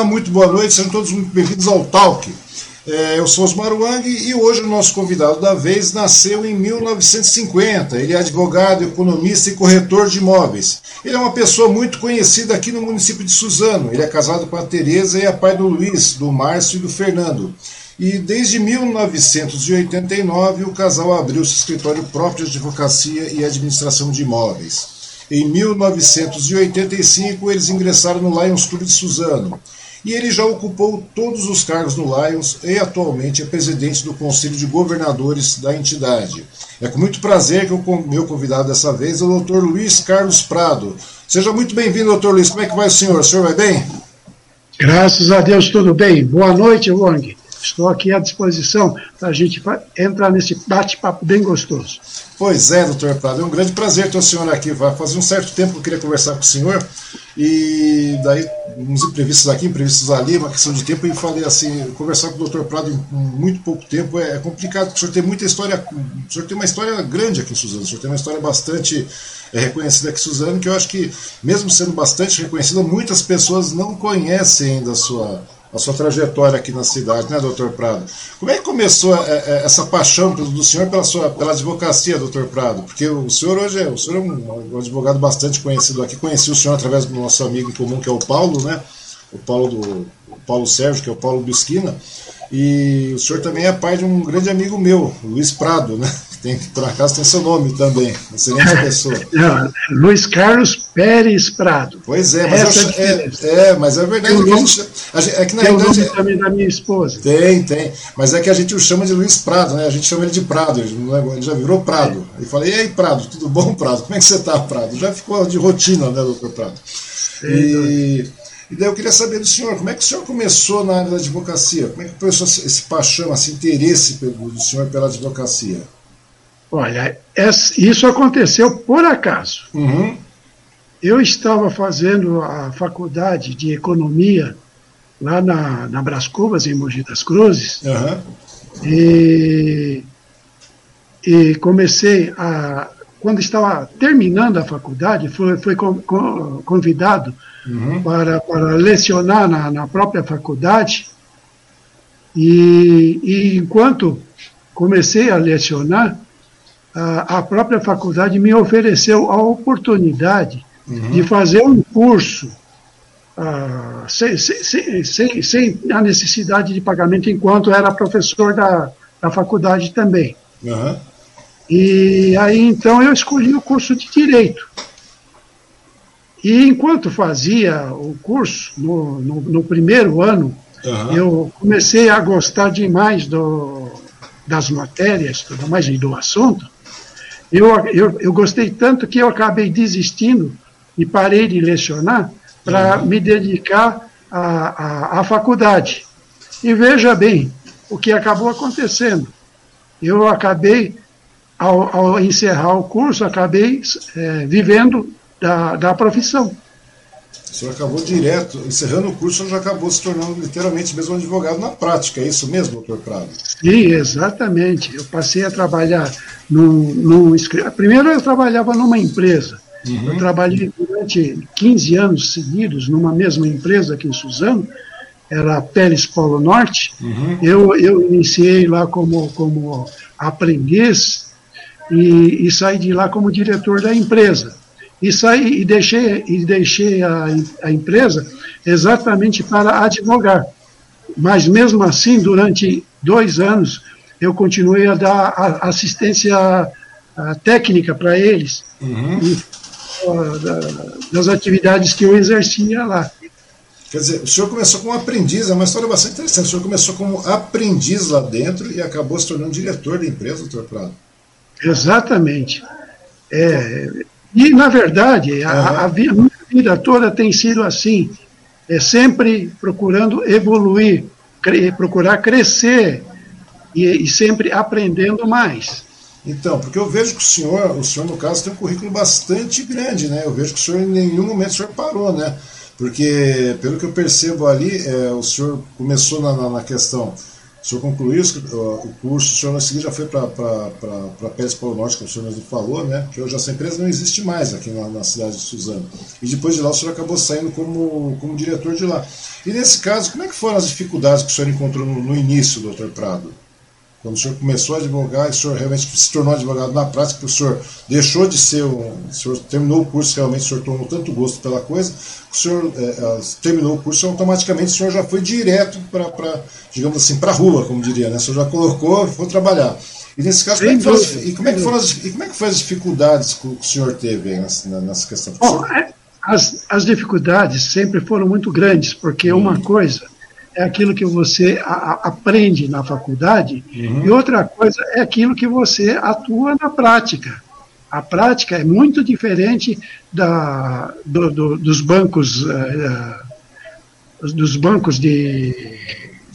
Olá, muito boa noite, sejam todos muito bem-vindos ao Talk. É, eu sou Osmar Wang e hoje o nosso convidado da vez nasceu em 1950. Ele é advogado, economista e corretor de imóveis. Ele é uma pessoa muito conhecida aqui no município de Suzano. Ele é casado com a Tereza e é pai do Luiz, do Márcio e do Fernando. E desde 1989 o casal abriu seu escritório próprio de advocacia e administração de imóveis. Em 1985, eles ingressaram no Lions Club de Suzano. E ele já ocupou todos os cargos no Lions e atualmente é presidente do Conselho de Governadores da entidade. É com muito prazer que o meu convidado dessa vez é o Dr. Luiz Carlos Prado. Seja muito bem-vindo, Dr. Luiz. Como é que vai o senhor? O senhor vai bem? Graças a Deus, tudo bem. Boa noite, Wong. Estou aqui à disposição para a gente entrar nesse bate-papo bem gostoso. Pois é, doutor Prado, é um grande prazer ter o senhor aqui. Fazer um certo tempo que eu queria conversar com o senhor, e daí, uns imprevistos aqui, imprevistos ali, uma questão de tempo, e falei assim: conversar com o doutor Prado em muito pouco tempo é complicado, o senhor tem muita história, o senhor tem uma história grande aqui em Suzano, o senhor tem uma história bastante é, reconhecida aqui Suzano, que eu acho que, mesmo sendo bastante reconhecida, muitas pessoas não conhecem ainda a sua a sua trajetória aqui na cidade, né, doutor Prado? Como é que começou é, é, essa paixão do senhor pela sua pela advocacia, doutor Prado? Porque o senhor hoje é, o senhor é um, um advogado bastante conhecido aqui. Conheci o senhor através do nosso amigo em comum, que é o Paulo, né? O Paulo do o Paulo Sérgio, que é o Paulo do Esquina. E o senhor também é pai de um grande amigo meu, Luiz Prado, né? Tem, por acaso tem seu nome também, excelente pessoa. Não, Luiz Carlos Pérez Prado. Pois é, mas, eu, é, é, mas é verdade. A gente, a gente, é que na tem verdade, o nome também da minha esposa. Tem, tem. Mas é que a gente o chama de Luiz Prado, né? A gente chama ele de Prado, ele, é, já virou Prado. E falei, e aí, Prado, tudo bom, Prado? Como é que você está, Prado? Já ficou de rotina, né, doutor Prado? E, e daí eu queria saber do senhor, como é que o senhor começou na área da advocacia? Como é que começou esse paixão, esse interesse do senhor pela advocacia? Olha, isso aconteceu por acaso. Uhum. Eu estava fazendo a faculdade de economia lá na, na Cubas, em Mogi das Cruzes, uhum. e, e comecei a. Quando estava terminando a faculdade, fui, fui convidado uhum. para, para lecionar na, na própria faculdade, e, e enquanto comecei a lecionar, a, própria faculdade me ofereceu a oportunidade uhum. de fazer um curso uh, sem, sem, sem, sem, a necessidade de pagamento, enquanto era professor da, da faculdade também. Uhum. E aí então eu escolhi o curso de Direito. E enquanto fazia o curso, no, no, no primeiro ano, uhum. eu comecei a gostar demais do, das matérias, tudo mais, e do assunto, eu, eu, eu gostei tanto que eu acabei desistindo e parei de lecionar para uhum. me dedicar à, à, à faculdade. E veja bem o que acabou acontecendo. Eu acabei, ao, ao encerrar o curso, acabei é, vivendo da, da profissão. O senhor acabou direto, encerrando o curso, o senhor já acabou se tornando literalmente mesmo advogado na prática, é isso mesmo, doutor Prado? Sim, exatamente. Eu passei a trabalhar num, num Primeiro eu trabalhava numa empresa. Uhum. Eu trabalhei durante 15 anos seguidos numa mesma empresa aqui em Suzano, era a Pérez Polo Norte. Uhum. Eu, eu iniciei lá como, como aprendiz e, e saí de lá como diretor da empresa e saí e deixei, e deixei a, a empresa exatamente para advogar. Mas mesmo assim, durante dois anos, eu continuei a dar assistência técnica para eles, uhum. e, das atividades que eu exercia lá. Quer dizer, o senhor começou como aprendiz, é uma história bastante interessante. O senhor começou como aprendiz lá dentro e acabou se tornando diretor da empresa, doutor Prado. Exatamente. É, e, na verdade, a, a, a minha vida toda tem sido assim, é sempre procurando evoluir, cre, procurar crescer e, e, sempre aprendendo mais. Então, porque eu vejo que o senhor, o senhor no caso tem um currículo bastante grande, né? Eu vejo que o senhor em nenhum momento o senhor parou, né? Porque pelo que eu percebo ali, é, o senhor começou na, na, na questão O senhor concluiu o curso, o senhor na seguida já foi para Pérez Polo Norte, como o senhor mesmo falou, né? Que hoje essa empresa não existe mais aqui na, na, cidade de Suzano. E depois de lá o senhor acabou saindo como, como diretor de lá. E nesse caso, como é que foram as dificuldades que o senhor encontrou no, no início, doutor Prado? Quando o senhor começou a advogar, o senhor realmente se tornou advogado na prática, o senhor deixou de ser um. O senhor terminou o curso, realmente o senhor tomou tanto gosto pela coisa, o senhor é, é terminou o curso automaticamente o senhor já foi direto para, digamos assim, para a rua, como diria, né? O senhor já colocou e foi trabalhar. E nesse caso, como é, foram, e, como é que foram as, e como é que foram as dificuldades que o senhor teve nessa, nessa questão? Bom, é, as, as dificuldades sempre foram muito grandes, porque hum. uma coisa é aquilo que você a, aprende na faculdade, uhum. e outra coisa é aquilo que você atua na prática. A prática é muito diferente da, do, do, dos bancos uh, dos bancos de,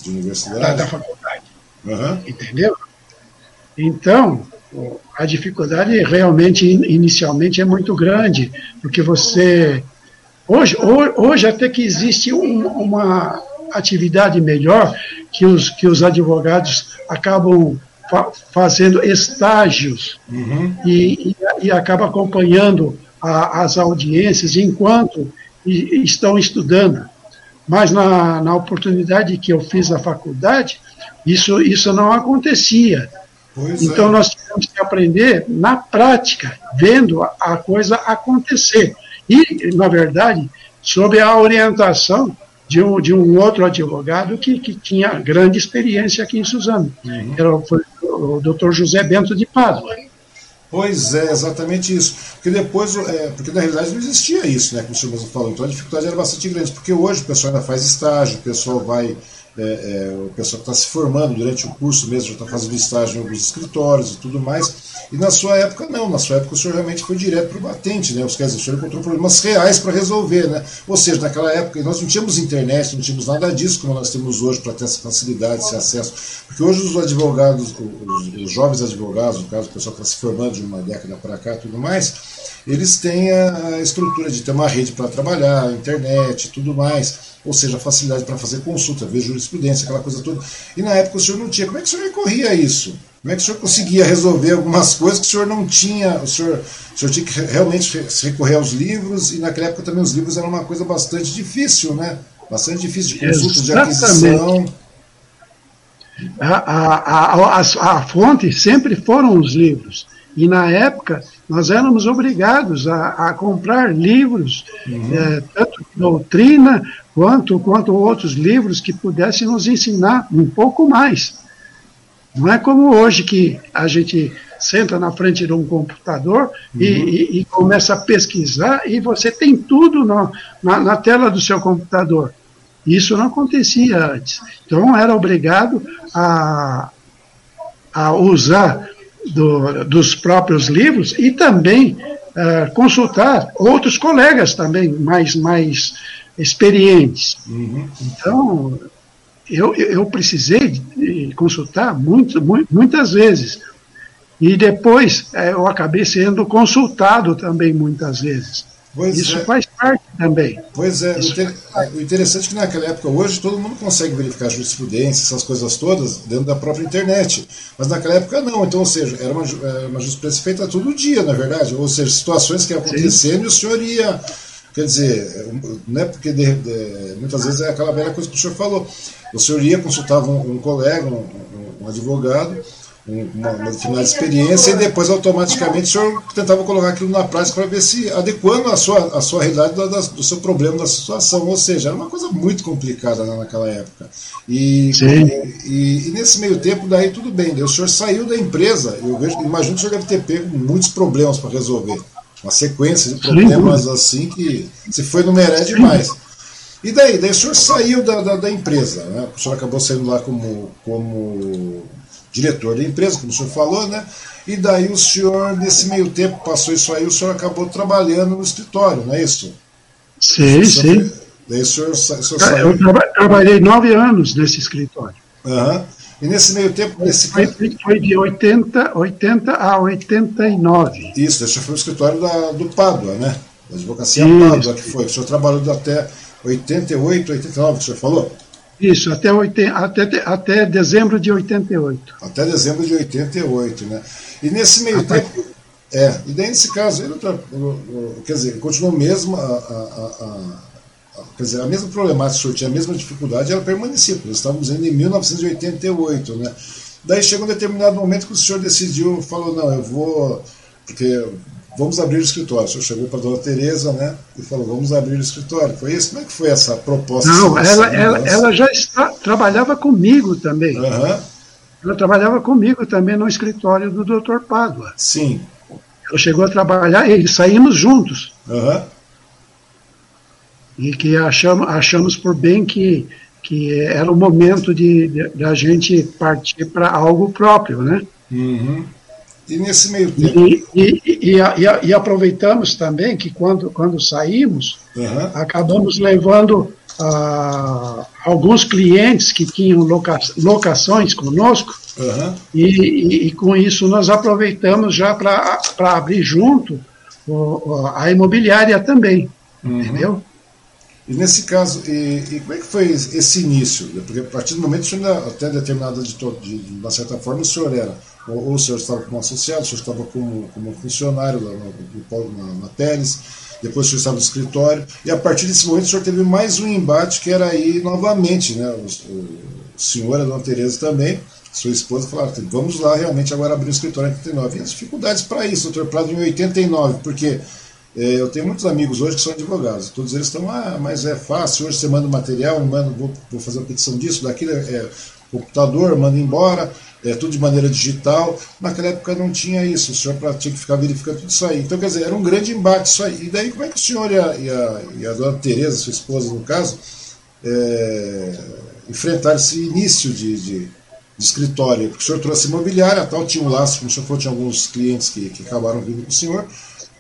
de universidade. Da, da faculdade. Uhum. Entendeu? Então, a dificuldade realmente, inicialmente, é muito grande, porque você. Hoje, hoje até que existe um, uma, atividade melhor que os, que os advogados acabam fa fazendo estágios uhum. e, e, e acaba acompanhando a, as audiências enquanto estão estudando. Mas na, na oportunidade que eu fiz a faculdade, isso, isso não acontecia. Pois então é. nós tivemos que aprender na prática, vendo a, a coisa acontecer. E, na verdade, sob a orientação de um, de um outro advogado que, que tinha grande experiência aqui em Suzano. Uhum. Era foi o doutor José Bento de Pádua. Pois é, exatamente isso. Porque depois, é, porque na realidade não existia isso, né, como o senhor mesmo falou. Então a dificuldade era bastante grande, porque hoje o pessoal ainda faz estágio, o pessoal vai é, é, o pessoal que está se formando durante o curso mesmo já está fazendo estágio em alguns escritórios e tudo mais. E na sua época, não. Na sua época, o senhor realmente foi direto para o batente, né? Quer dizer, o senhor encontrou problemas reais para resolver, né? Ou seja, naquela época, nós não tínhamos internet, não tínhamos nada disso como nós temos hoje para ter essa facilidade, esse acesso. Porque hoje os advogados, os, os jovens advogados, no caso, o pessoal que está se formando de uma década para cá e tudo mais, eles têm a estrutura de ter uma rede para trabalhar, internet tudo mais ou seja, a facilidade para fazer consulta, ver jurisprudência, aquela coisa toda. E na época o senhor não tinha. Como é que o senhor recorria a isso? Como é que o senhor conseguia resolver algumas coisas que o senhor não tinha? O senhor, o senhor tinha que realmente recorrer aos livros, e naquela época também os livros eram uma coisa bastante difícil, né? Bastante difícil de consulta, de aquisição. A, a, a, a, fonte sempre foram os livros. E na época nós éramos obrigados a, a comprar livros, uhum. é, tanto doutrina quanto, quanto outros livros que pudessem nos ensinar um pouco mais. Não é como hoje que a gente senta na frente de um computador uhum. e, e, e, começa a pesquisar e você tem tudo na, na, na, tela do seu computador. Isso não acontecia antes. Então era obrigado a, a usar do, dos próprios livros e também uh, consultar outros colegas também mais, mais experientes. Uhum. Então, eu, eu precisei consultar muito, muitas vezes. E depois é, eu acabei sendo consultado também muitas vezes. Pois Isso é. faz também. Pois é, o, interessante é que naquela época, hoje, todo mundo consegue verificar jurisprudência, essas coisas todas, dentro da própria internet. Mas naquela época não. Então, ou seja, era uma, uma jurisprudência feita todo dia, na verdade. Ou seja, situações que iam acontecendo Sim. e o senhor ia Quer dizer, não é porque de, de, muitas vezes é aquela velha coisa que o senhor falou. O senhor ia, consultava um, um colega, um, um advogado, uma, determinada experiência, e depois automaticamente o senhor tentava colocar aquilo na prática para ver se adequando a sua, a sua realidade da, da, do seu problema, da situação. Ou seja, era uma coisa muito complicada né, naquela época. E, e, e, nesse meio tempo, daí tudo bem, o senhor saiu da empresa, eu vejo, imagino que o senhor deve ter pego muitos problemas para resolver uma sequência de problemas Sim. assim que se foi numerar demais. E daí? Daí o senhor saiu da, da, da, empresa, né? O senhor acabou saindo lá como, como diretor da empresa, como o senhor falou, né? E daí o senhor, nesse meio tempo, passou isso aí, o senhor acabou trabalhando no escritório, não é isso? Sim, sim. Foi, daí o senhor, o senhor saiu. Eu trabalhei nove anos nesse escritório. Uhum. E nesse meio tempo. Nesse... Foi, foi de 80, 80 a 89. Isso, esse foi o escritório da, do Pádua, né? Da advocacia Isso. Pádua, que foi. O senhor trabalhou até 88, 89, que o senhor falou? Isso, até, até, até dezembro de 88. Até dezembro de 88, né? E nesse meio até... tempo. É, e daí nesse caso, ele, quer dizer, continuou mesmo a, a, a, quer dizer, a mesma problemática, sortear a mesma dificuldade, ela permanecia, porque nós estávamos em 1988, né? Daí chegou um determinado momento que o senhor decidiu, falou, não, eu vou, porque vamos abrir o escritório. O senhor chegou para a dona Tereza, né? E falou, vamos abrir o escritório. Foi isso? Como é que foi essa proposta? Não, ela, ela, ela, já está, trabalhava comigo também. Uhum. Ela trabalhava comigo também no escritório do Dr. Pádua. Sim. Ela chegou a trabalhar, e saímos juntos. Uhum. E que achamos, achamos por bem que, que era o momento de, de, de a gente partir para algo próprio, né? Uhum. E nesse meio tempo. E, e, e, e, aproveitamos também que quando, quando saímos, uhum. acabamos levando uh, alguns clientes que tinham loca, locações conosco, uhum. e, com isso nós aproveitamos já para abrir junto o, a imobiliária também. Uhum. Entendeu? E nesse caso, e, e, como é que foi esse início? Porque a partir do momento, o senhor, até determinada de, de, de uma certa forma, o senhor era ou, ou o senhor estava como associado, o senhor estava como, como funcionário lá na, na, na Teles, depois o senhor estava no escritório, e a partir desse momento o senhor teve mais um embate que era aí novamente, né? O, o, senhor, a dona Tereza também, sua esposa, falaram: vamos lá realmente agora abrir o escritório em 89. E as dificuldades para isso, doutor Prado, em 89, porque é, eu tenho muitos amigos hoje que são advogados, todos eles estão, ah, mas é fácil, hoje você manda material, manda, vou, vou fazer uma petição disso, daquilo, é, é computador, manda embora, é, tudo de maneira digital. Naquela época não tinha isso, o senhor tinha que ficar verificando tudo isso aí. Então, quer dizer, era um grande embate isso aí. E daí, como é que o senhor e a, e a, e a dona Tereza, sua esposa no caso, é, enfrentaram esse início de, de, de, escritório? Porque o senhor trouxe imobiliária, tal, tinha um laço, como o senhor falou, tinha alguns clientes que, que acabaram vindo com o senhor.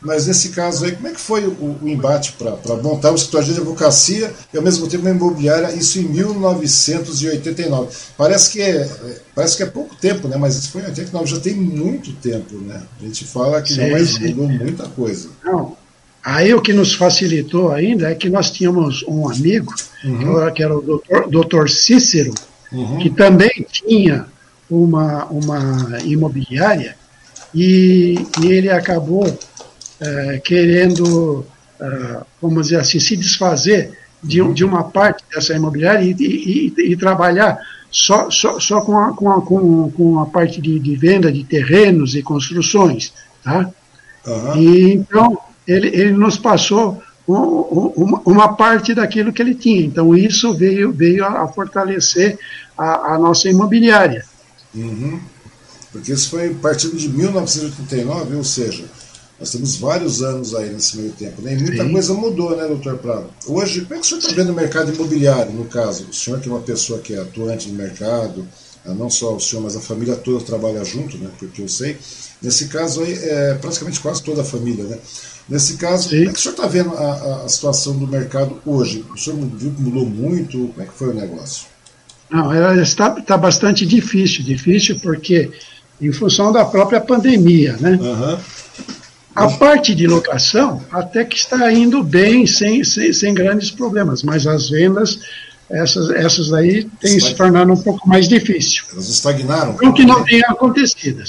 Mas nesse caso aí, como é que foi o, o embate para montar o escritório de advocacia e ao mesmo tempo uma imobiliária, isso em 1989? Parece que é, parece que é pouco tempo, né? Mas isso foi em 89, já tem muito tempo, né? A gente fala que sim, não, mas mudou muita coisa. Não. Aí o que nos facilitou ainda é que nós tínhamos um amigo, uhum. que era o doutor, doutor Cícero, uhum. que também tinha uma, uma imobiliária, e, e ele acabou é, querendo, é, vamos dizer assim, se desfazer de, de uma parte dessa imobiliária e, e, e trabalhar só, só, só com, a, com, a, com, com a parte de, de venda de terrenos e construções. Tá? Uhum. E então ele, ele nos passou uma, uma parte daquilo que ele tinha. Então isso veio, veio a, fortalecer a, a nossa imobiliária. Uhum. Porque isso foi partindo de 1989, ou seja, nós temos vários anos aí nesse meio tempo, né? E muita Sim. coisa mudou, né, doutor Prado? Hoje, como é que o senhor está vendo o mercado imobiliário, no caso? O senhor que é uma pessoa que é atuante no mercado, ah, não só o senhor, mas a família toda trabalha junto, né? Porque eu sei. Nesse caso aí, é praticamente quase toda a família, né? Nesse caso, Sim. como é que o senhor está vendo a, a, situação do mercado hoje? O senhor viu que mudou muito? Como é que foi o negócio? Não, ela está, está bastante difícil, difícil porque em função da própria pandemia, né? Uhum. A parte de locação até que está indo bem, sem, sem, sem grandes problemas, mas as vendas, essas, essas aí têm se tornado um pouco mais difícil. Elas estagnaram? Não que não tenham acontecido.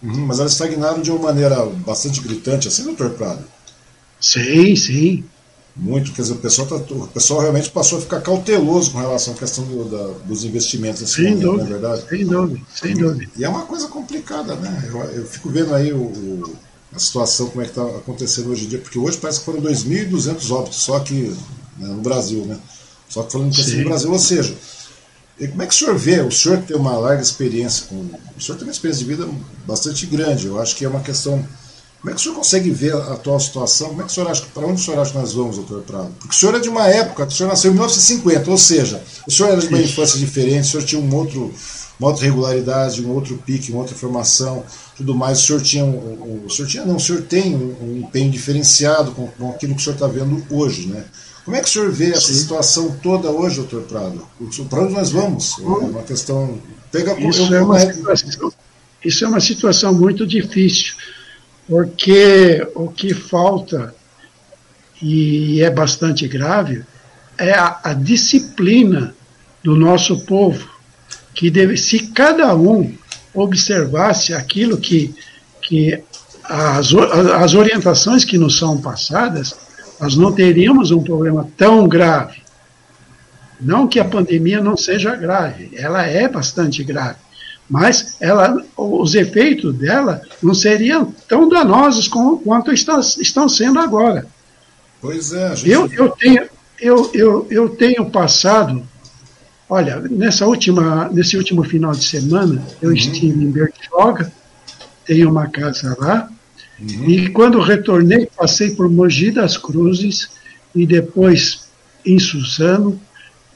Uhum, mas elas estagnaram de uma maneira bastante gritante, assim, doutor Prado? Sim, sim. Muito, quer dizer, o pessoal, tá, o pessoal realmente passou a ficar cauteloso com relação à questão do, da, dos investimentos nesse sem momento, dúvida, não é verdade? Sem dúvida, sem dúvida. E é uma coisa complicada, né? Eu, eu fico vendo aí o, o a situação como é que está acontecendo hoje em dia, porque hoje parece que foram 2.200 óbitos só aqui né, no Brasil, né? Só que falando em no Brasil, ou seja, como é que o senhor vê? O senhor tem uma larga experiência, com, o senhor tem uma experiência de vida bastante grande, eu acho que é uma questão. Como é que o senhor consegue ver a atual situação? Como é que o senhor acha, para onde o senhor acha que nós vamos, doutor Prado? Porque o senhor é de uma época, o senhor nasceu em 1950, ou seja, o senhor era de uma infância diferente, o senhor tinha um outro, uma outra regularidade, um outro pique, uma outra formação, tudo mais. O senhor tinha, um, o senhor tinha não, o senhor tem um, um empenho diferenciado com, com, aquilo que o senhor está vendo hoje, né? Como é que o senhor vê essa Sim. situação toda hoje, doutor Prado? Para onde nós vamos? É uma questão. Pega isso, eu, é uma situação, isso é uma situação muito difícil, porque o que falta, e é bastante grave, é a, a disciplina do nosso povo, que deve, se cada um observasse aquilo que, que as, as orientações que nos são passadas, nós não teríamos um problema tão grave. Não que a pandemia não seja grave, ela é bastante grave, mas ela, os efeitos dela não seriam tão danosos como, quanto está, estão sendo agora. Pois é. Gente... Eu, eu, tenho, eu, eu, eu tenho passado, olha, nessa última, nesse último final de semana, eu uhum. estive em Bertioga, tenho uma casa lá, uhum. e quando retornei, passei por Mogi das Cruzes e depois em Suzano,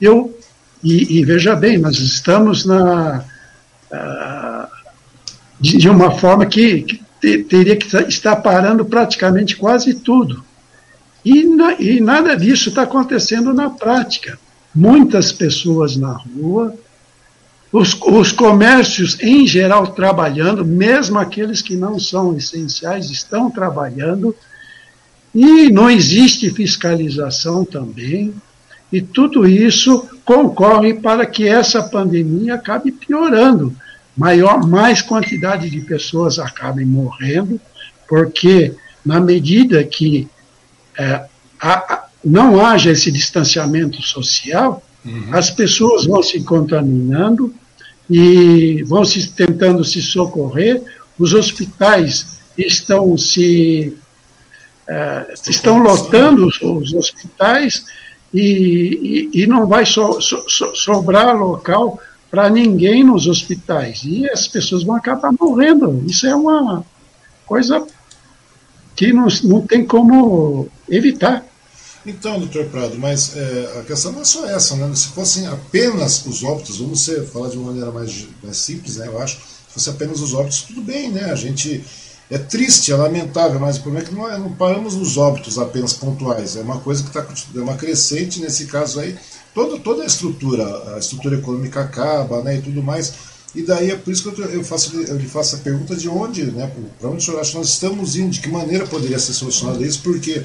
eu, e, e veja bem, nós estamos na, uh, de, de, uma forma que, que te, teria que estar parando praticamente quase tudo. E, na, e nada disso está acontecendo na prática. Muitas pessoas na rua, os, os, comércios em geral trabalhando, mesmo aqueles que não são essenciais, estão trabalhando, e não existe fiscalização também. E tudo isso concorre para que essa pandemia acabe piorando. Maior, mais quantidade de pessoas acabem morrendo, porque na medida que é, a, não haja esse distanciamento social, uhum. as pessoas vão se contaminando e vão se tentando se socorrer, os hospitais estão se uh, estão lotando os, os hospitais e, e, e não vai so, so, so, sobrar local para ninguém nos hospitais. E as pessoas vão acabar morrendo. Isso é uma coisa que não, não tem como evitar. Então, doutor Prado, mas é, a questão não é só essa, né? Se fossem apenas os óbitos, vamos ser, falar de uma maneira mais, mais simples, né? Eu acho, se fosse apenas os óbitos, tudo bem, né? A gente é triste, é lamentável, mas o problema é que não, é, não paramos nos óbitos apenas pontuais. É uma coisa que está é uma crescente nesse caso aí. Toda, toda a estrutura, a estrutura econômica acaba, né, e tudo mais. E daí é por isso que eu, eu, faço, eu lhe faço a pergunta de onde, né, para onde o senhor acha que nós estamos indo, de que maneira poderia ser solucionado isso, porque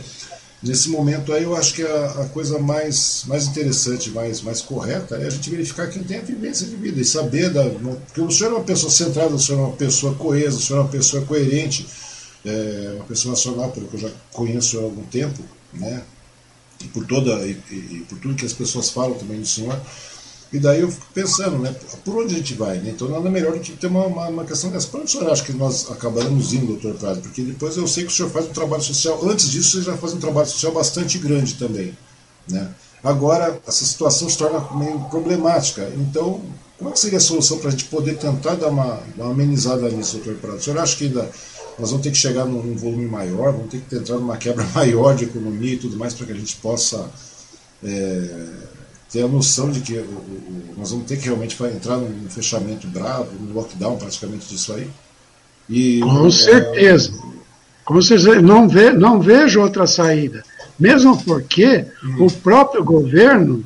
nesse momento aí eu acho que a, a, coisa mais, mais interessante, mais, mais correta é a gente verificar quem tem a vivência de vida e saber da. Porque o senhor é uma pessoa centrada, o senhor é uma pessoa coesa, o senhor é uma pessoa coerente, é, uma pessoa nacional, pelo que eu já conheço há algum tempo, né? E por toda e, e, e por tudo que as pessoas falam também do senhor. E daí eu fico pensando, né, por onde a gente vai? Né? Então nada melhor do que ter uma, uma, uma questão dessa. Por onde o senhor acha que nós acabaremos indo, doutor Prado? Porque depois eu sei que o senhor faz um trabalho social, antes disso você já faz um trabalho social bastante grande também. Né? Agora, essa situação se torna meio problemática. Então, como é seria a solução para a gente poder tentar dar uma, uma amenizada nisso, doutor Prado? O senhor acha que ainda nós vamos ter que chegar num, num volume maior, vamos ter que entrar numa quebra maior de economia e tudo mais para que a gente possa. É, ter a noção de que o, o, nós vamos ter que realmente entrar num fechamento bravo, num lockdown praticamente disso aí. E, Com é, certeza. Com certeza. Não, ve, não vejo outra saída. Mesmo porque hum. o próprio governo,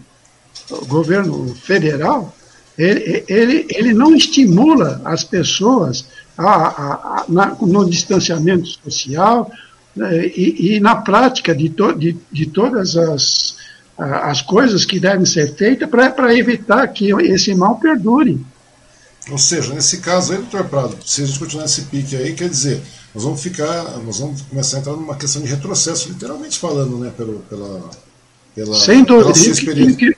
o governo federal, ele, ele, ele não estimula as pessoas a, a, a na, no distanciamento social né, e, e, na prática de, to, de, de todas as as coisas que devem ser feitas para evitar que esse mal perdure. Ou seja, nesse caso aí, doutor Prado, se a gente continuar nesse pique aí, quer dizer, nós vamos ficar, nós vamos começar a entrar numa questão de retrocesso, literalmente falando, né, pela, pela, pela, Sem dúvida. Experiência.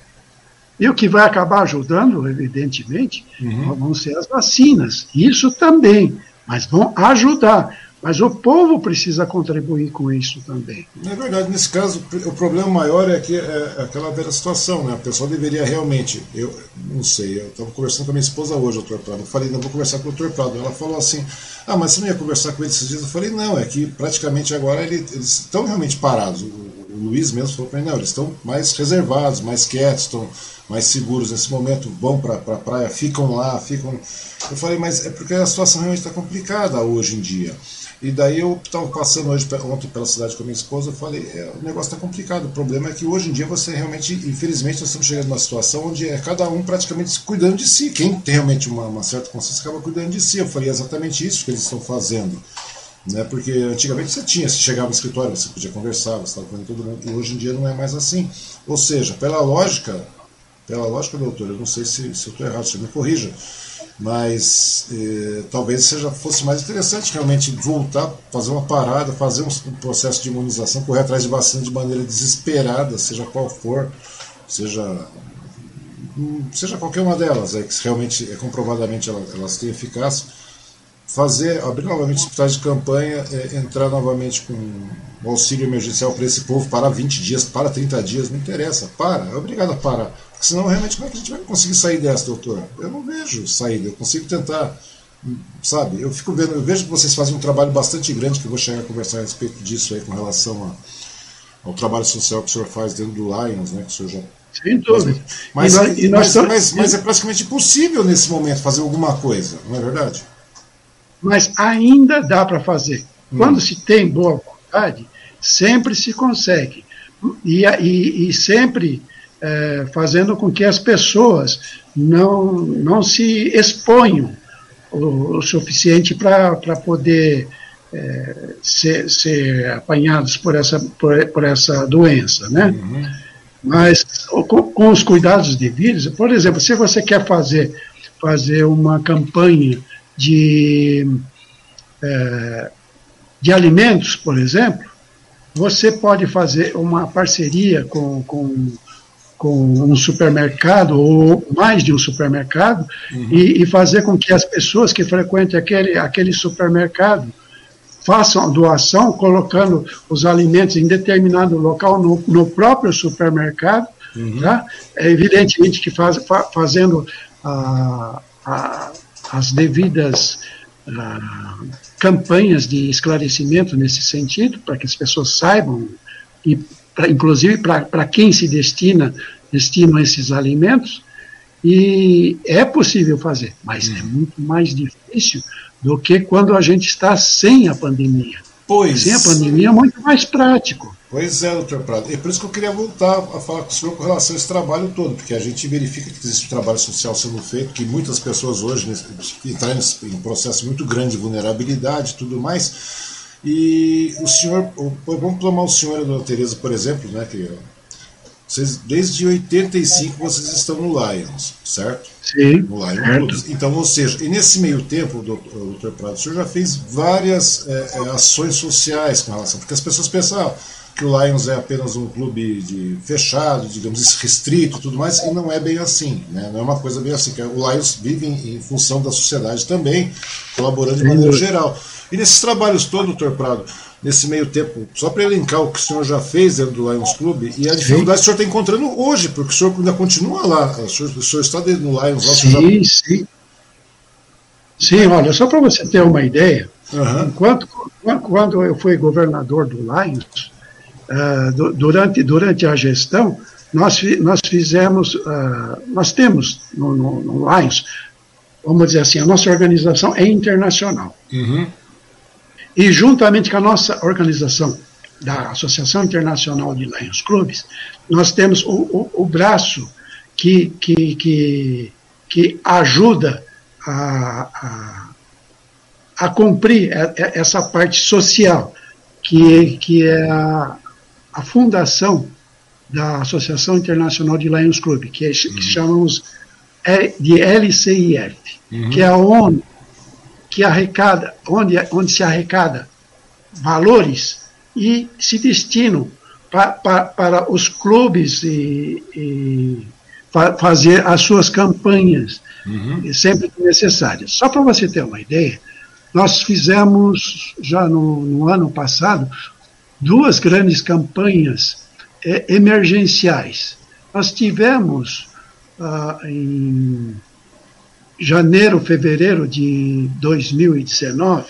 E, o que vai acabar ajudando, evidentemente, uhum. vão ser as vacinas. Isso também, mas vão ajudar. Mas o povo precisa contribuir com isso também. É verdade, nesse caso, o problema maior é que é aquela velha situação, né? A pessoa deveria realmente, eu não sei, eu estava conversando com a minha esposa hoje, doutor Prado. Eu falei, não vou conversar com o doutor Prado. Ela falou assim: ah, mas você não ia conversar com ele esses dias? Eu falei, não, é que praticamente agora ele, eles estão realmente parados. O, o Luiz mesmo falou para mim, não, eles estão mais reservados, mais quietos, estão mais seguros nesse momento, vão para a pra praia, ficam lá, ficam. Eu falei, mas é porque a situação realmente está complicada hoje em dia. E daí eu estava passando hoje ontem pela cidade com a minha esposa, eu falei, é, o negócio está complicado. O problema é que hoje em dia você realmente, infelizmente, nós estamos chegando numa situação onde é cada um praticamente cuidando de si. Quem tem realmente uma, uma certa consciência acaba cuidando de si. Eu falei exatamente isso que eles estão fazendo. Né? Porque antigamente você tinha, você chegava no escritório, você podia conversar, você estava com todo mundo, e hoje em dia não é mais assim. Ou seja, pela lógica, Pela lógica, doutor, eu não sei se, se eu estou errado, você me corrija. Mas eh, talvez seja fosse mais interessante realmente voltar, fazer uma parada, fazer um, processo de imunização, correr atrás de vacina de maneira desesperada, seja qual for, seja seja qualquer uma delas, é, que realmente é comprovadamente elas, elas têm eficácia, fazer, abrir novamente hospitais de campanha, é, entrar novamente com o auxílio emergencial para esse povo, para 20 dias, para 30 dias, não interessa, para, é obrigado a parar. Senão realmente como é que a gente vai conseguir sair dessa, doutor? Eu não vejo saída, eu consigo tentar, sabe? Eu fico vendo, eu vejo que vocês fazem um trabalho bastante grande, que eu vou chegar a conversar a respeito disso aí com relação a, ao trabalho social que o senhor faz dentro do Lions, né? Que o senhor já sem dúvida. Mas, e nós, e nós mas, mas, mas, é praticamente impossível nesse momento fazer alguma coisa, não é verdade? Mas ainda dá para fazer. Hum. Quando se tem boa vontade, sempre se consegue. E, e sempre é, fazendo com que as pessoas não, não se exponham o, o suficiente para poder é, ser, ser apanhados por essa, por, por essa doença, né? Uhum. Mas com, com, os cuidados devidos, por exemplo, se você quer fazer, fazer uma campanha de, é, de alimentos, por exemplo, você pode fazer uma parceria com, com, com um supermercado ou mais de um supermercado uhum. e, e, fazer com que as pessoas que frequentem aquele, aquele supermercado façam a doação, colocando os alimentos em determinado local no, no próprio supermercado, uhum. tá? É evidentemente que faz, fa, fazendo as devidas a, campanhas de esclarecimento nesse sentido, para que as pessoas saibam, e pra, inclusive para quem se destina, destinam esses alimentos, e é possível fazer, mas uhum. é muito mais difícil do que quando a gente está sem a pandemia. Pois. Sem a pandemia é muito mais prático. Pois é, doutor Prado. É por isso que eu queria voltar a falar com o senhor com relação a esse trabalho todo, porque a gente verifica que existe um trabalho social sendo feito, que muitas pessoas hoje estão em processo muito grande de vulnerabilidade e tudo mais. E o senhor, vamos tomar o senhor e a dona Tereza, por exemplo, né, que vocês, desde 85 vocês estão no Lions, certo? Sim. No Lions Então, ou seja, e nesse meio tempo, doutor, doutor Prado, o senhor já fez várias é, é, ações sociais com relação, porque as pessoas pensam ah, que o Lions é apenas um clube de fechado, digamos, restrito e tudo mais, e não é bem assim, né? não é uma coisa bem assim, que o Lions vive em, em função da sociedade também, colaborando de maneira geral. E nesses trabalhos todos, doutor Prado, nesse meio tempo, só para elencar o que o senhor já fez dentro do Lions Club e a dificuldade sim. que o senhor está encontrando hoje, porque o senhor ainda continua lá, o senhor, o senhor está dentro do Lions lá. Sim, já... sim. Sim, olha, só para você ter uma ideia, uhum. enquanto, quando eu fui governador do Lions, uh, durante, durante a gestão, nós, nós fizemos, uh, nós temos no, no, no Lions, vamos dizer assim, a nossa organização é internacional. Uhum. E juntamente com a nossa organização da Associação Internacional de Lions Clubes, nós temos o, o, o braço que, que, que, que ajuda a, a, a, cumprir essa parte social, que, que é a, a fundação da Associação Internacional de Lions Club, que, é, que uhum. chamamos de LCIF, uhum. que é a ONU que arrecada, onde, onde se arrecada valores e se destinam pa, pa, para os clubes e, e fa, fazer as suas campanhas uhum. sempre necessárias. Só para você ter uma ideia, nós fizemos já no, no ano passado duas grandes campanhas é, emergenciais. Nós tivemos ah, em janeiro, fevereiro de 2019,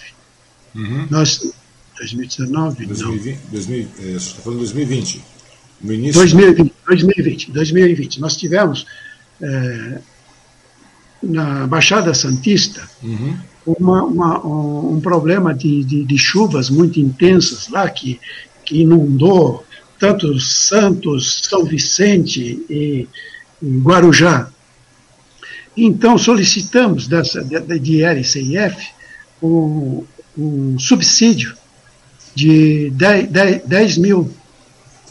uhum. nós. 2019? 2020, não. 2000, é, está falando 2020. No início. 2020, 2020, 2020. Nós tivemos é, na Baixada Santista uhum. uma, uma, um, um, problema de, de, de, chuvas muito intensas lá que, que inundou tanto Santos, São Vicente e, e Guarujá. Então, solicitamos dessa, de, de LCIF um, um subsídio de 10, 10, 10 mil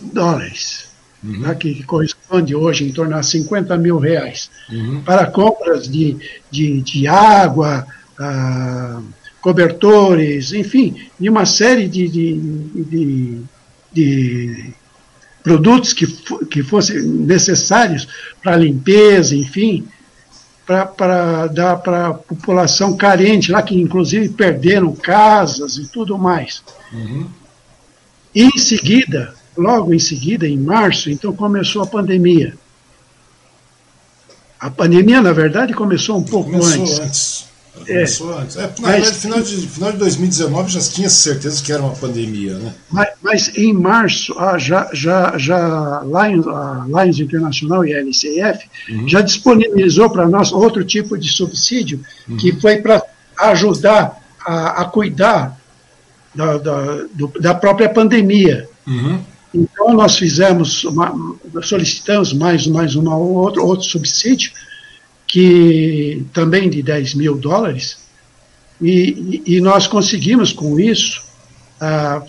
dólares. uhum. né, que corresponde hoje em torno a 50 mil reais, uhum. para compras de, de, de água, ah, cobertores, enfim, de uma série de, de, de, de produtos que, que fossem necessários para limpeza, enfim, para dar para a população carente, lá que inclusive perderam casas e tudo mais. Uhum. E em seguida, logo em seguida, em março, então começou a pandemia. A pandemia, na verdade, começou um pouco começou antes. antes. Começou é, antes. É, na verdade, final de, final de 2019 já tinha certeza que era uma pandemia, né? Mas, mas em março, ah, já, já, já Lions, a Lions Internacional e a LCF uhum. já disponibilizou para nós outro tipo de subsídio, uhum. que foi para ajudar a, a cuidar da, da, do, da, própria pandemia. Uhum. Então nós fizemos, uma, solicitamos mais, mais uma, outro, outro subsídio, que também de 10 mil dólares, e, e nós conseguimos com isso ah,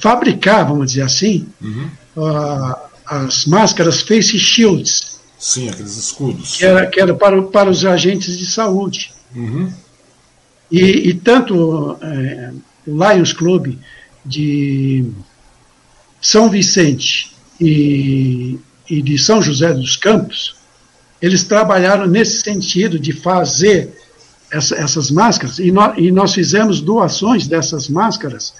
fabricar, vamos dizer assim, uhum. ah, as máscaras face shields. Sim, aqueles escudos. Que era, que era para, para os agentes de saúde. Uhum. E, e, tanto é, o Lions Club de São Vicente e, e de São José dos Campos, eles trabalharam nesse sentido de fazer essa, essas máscaras, e, no, e, nós fizemos doações dessas máscaras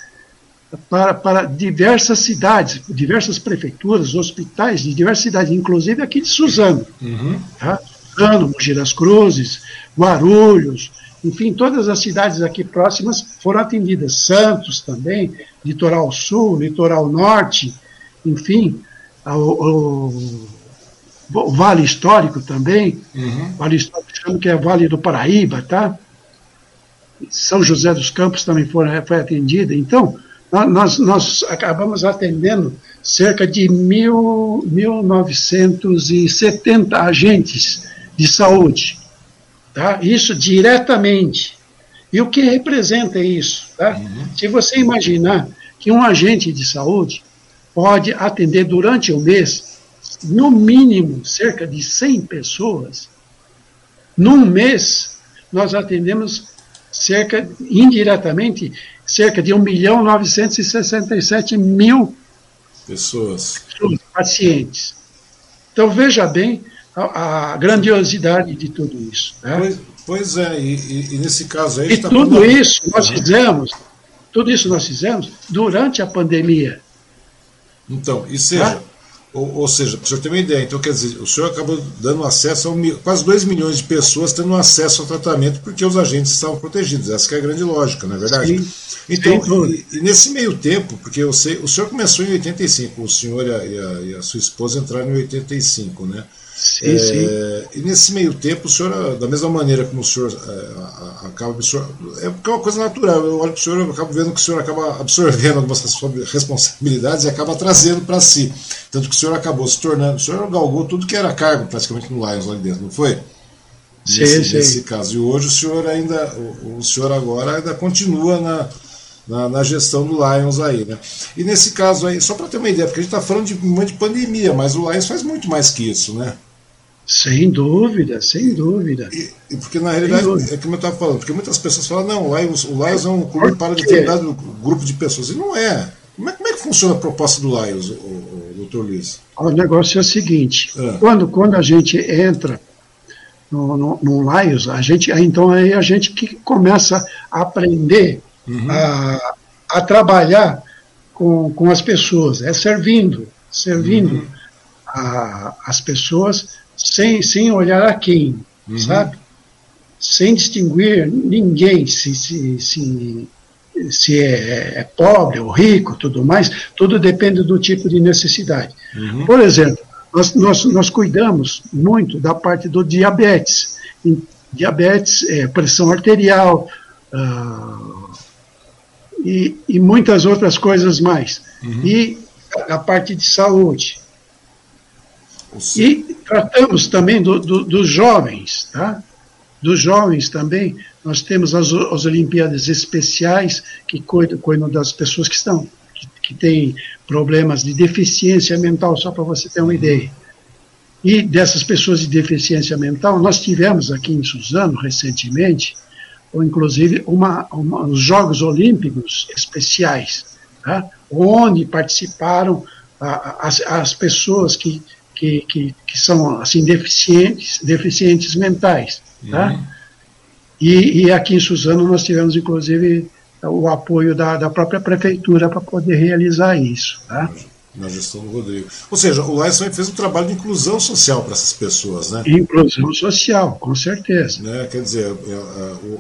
para, para diversas cidades, diversas prefeituras, hospitais de diversas cidades, inclusive aqui de Suzano. Uhum. Tá? Suzano, Mogi das Cruzes, Guarulhos, enfim, todas as cidades aqui próximas foram atendidas. Santos também, Litoral Sul, Litoral Norte, enfim, o, Vale Histórico também, uhum. Vale Histórico que é Vale do Paraíba, tá? São José dos Campos também foi, foi atendida. Então, nós, nós acabamos atendendo cerca de mil, 1970 agentes de saúde. Tá? Isso diretamente. E o que representa isso? Tá? Uhum. Se você imaginar que um agente de saúde pode atender durante o mês no mínimo cerca de 100 pessoas, num mês nós atendemos cerca, indiretamente, cerca de 1 milhão 967 mil pessoas, pacientes. Então veja bem a, a grandiosidade de tudo isso. Né? Pois, pois, é, e, e, nesse caso aí. E tá tudo falando... isso nós fizemos, tudo isso nós fizemos durante a pandemia. Então, e seja, tá? Ou, ou seja, para o senhor ter uma ideia, então quer dizer, o senhor acabou dando acesso a quase 2 milhões de pessoas tendo acesso ao tratamento porque os agentes estavam protegidos. Essa é a grande lógica, não é verdade? Sim. Então, e, e, nesse meio tempo, porque eu sei, o senhor começou em 85, o senhor e a, e a, e a sua esposa entraram em 85, né? Sim, é, sim. E nesse meio tempo, o senhor, da mesma maneira como o senhor é, acaba absorvendo. É porque é uma coisa natural. Eu olho para o senhor e acabo vendo que o senhor acaba absorvendo algumas responsabilidades e acaba trazendo para si. Tanto que o senhor acabou se tornando. O senhor galgou tudo que era cargo praticamente no Lions lá dentro, não foi? Sim, nesse, sim. nesse caso. E hoje o senhor ainda. O, o senhor agora ainda continua na. Na, na, gestão do Lions aí, né? E nesse caso aí, só para ter uma ideia, porque a gente está falando de monte de pandemia, mas o Lions faz muito mais que isso, né? Sem dúvida, sem dúvida. E, e porque na realidade, é como eu estava falando, porque muitas pessoas falam, não, o Lions, o Lions é um clube para determinado grupo de pessoas. E não é. Como é, como é que funciona a proposta do Lions, o, o, o doutor Luiz? O negócio é o seguinte, é. quando, quando a gente entra no, no, no Lions, a gente, então aí a gente que começa a aprender uhum. a, a trabalhar com, com as pessoas, é servindo, servindo uhum. a, as pessoas sem, sem olhar a quem, uhum. sabe? Sem distinguir ninguém se, se, se, se é, é, pobre ou rico, tudo mais, tudo depende do tipo de necessidade. Uhum. Por exemplo, nós, nós, nós cuidamos muito da parte do diabetes. Diabetes, é, pressão arterial uh, e, e, muitas outras coisas mais. Uhum. E a, a parte de saúde. E tratamos também do, do, dos jovens, tá? Dos jovens também, nós temos as, as Olimpíadas especiais que cuidam, cuidam das pessoas que estão, que, que têm problemas de deficiência mental, só para você ter uma ideia. E dessas pessoas de deficiência mental, nós tivemos aqui em Suzano, recentemente, ou inclusive uma, uma, os Jogos Olímpicos Especiais, tá? onde participaram a, as, as pessoas que, que, que, que, são assim, deficientes, deficientes mentais. Tá? Uhum. E, e, aqui em Suzano nós tivemos, inclusive, o apoio da, da própria prefeitura para poder realizar isso. Tá? Na gestão do Rodrigo. Ou seja, o também fez um trabalho de inclusão social para essas pessoas, né? Inclusão social, com certeza. Né? Quer dizer, é, é,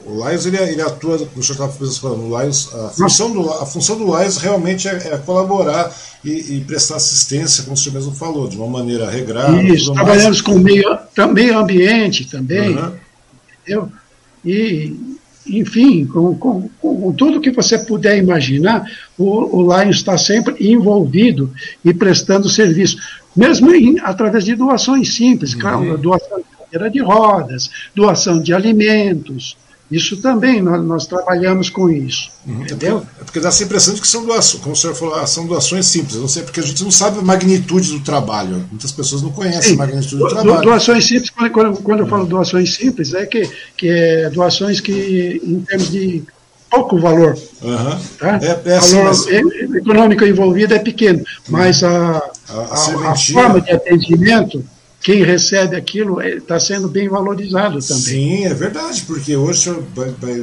o, o ele, ele atua, como o senhor estava falando, o a, função do, a função do realmente é, é colaborar e, e, prestar assistência, como o senhor mesmo falou, de uma maneira regrada. Isso, trabalhamos mais. com meio, meio ambiente também. Uhum. Entendeu? E enfim, com, com, com, tudo que você puder imaginar, o, o Lions está sempre envolvido e prestando serviço, mesmo em, através de doações simples, uhum. claro, doação de cadeira de rodas, doação de alimentos, isso também, nós, nós trabalhamos com isso. Uhum. Entendeu? É porque, é porque, dá essa impressão de que são doações, como o senhor falou, ah, são doações simples. não sei, porque a gente não sabe a magnitude do trabalho. Muitas pessoas não conhecem Sim. a magnitude do, do trabalho. Doações simples, quando, quando, eu falo doações simples, é que, que é doações que, em termos de pouco valor. Uhum. Tá? É, é assim, valor mas... econômico envolvido é pequeno, mas a, a, a, a forma de atendimento quem recebe aquilo está sendo bem valorizado também. Sim, é verdade, porque hoje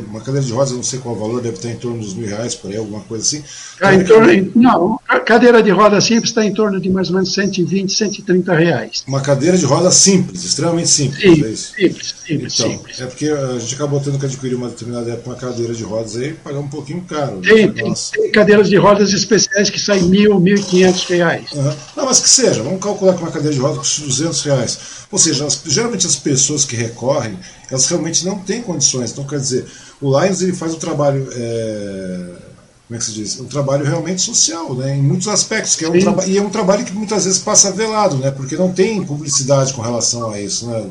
uma cadeira de rodas, não sei qual o valor, deve estar em torno dos mil reais por aí, alguma coisa assim. Ah, em torno, não, a cadeira de roda simples está em torno de mais ou menos 120, 130 reais. Uma cadeira de roda simples, extremamente simples. Sim, é? Simples, simples, então, simples. É porque a gente acabou tendo que adquirir uma determinada época uma cadeira de rodas aí pagar um pouquinho caro. Né? Tem, tem, tem, cadeiras de rodas especiais que saem mil, mil e quinhentos reais. Uhum. Não, mas que seja, vamos calcular que uma cadeira de rodas custa 200 reais. Ou seja, as, geralmente as pessoas que recorrem, elas realmente não têm condições. Então, quer dizer, o Lions ele faz um trabalho. É, como é que se diz? Um trabalho realmente social, né? em muitos aspectos. Que é um e é um trabalho que muitas vezes passa velado, né? porque não tem publicidade com relação a isso. Né,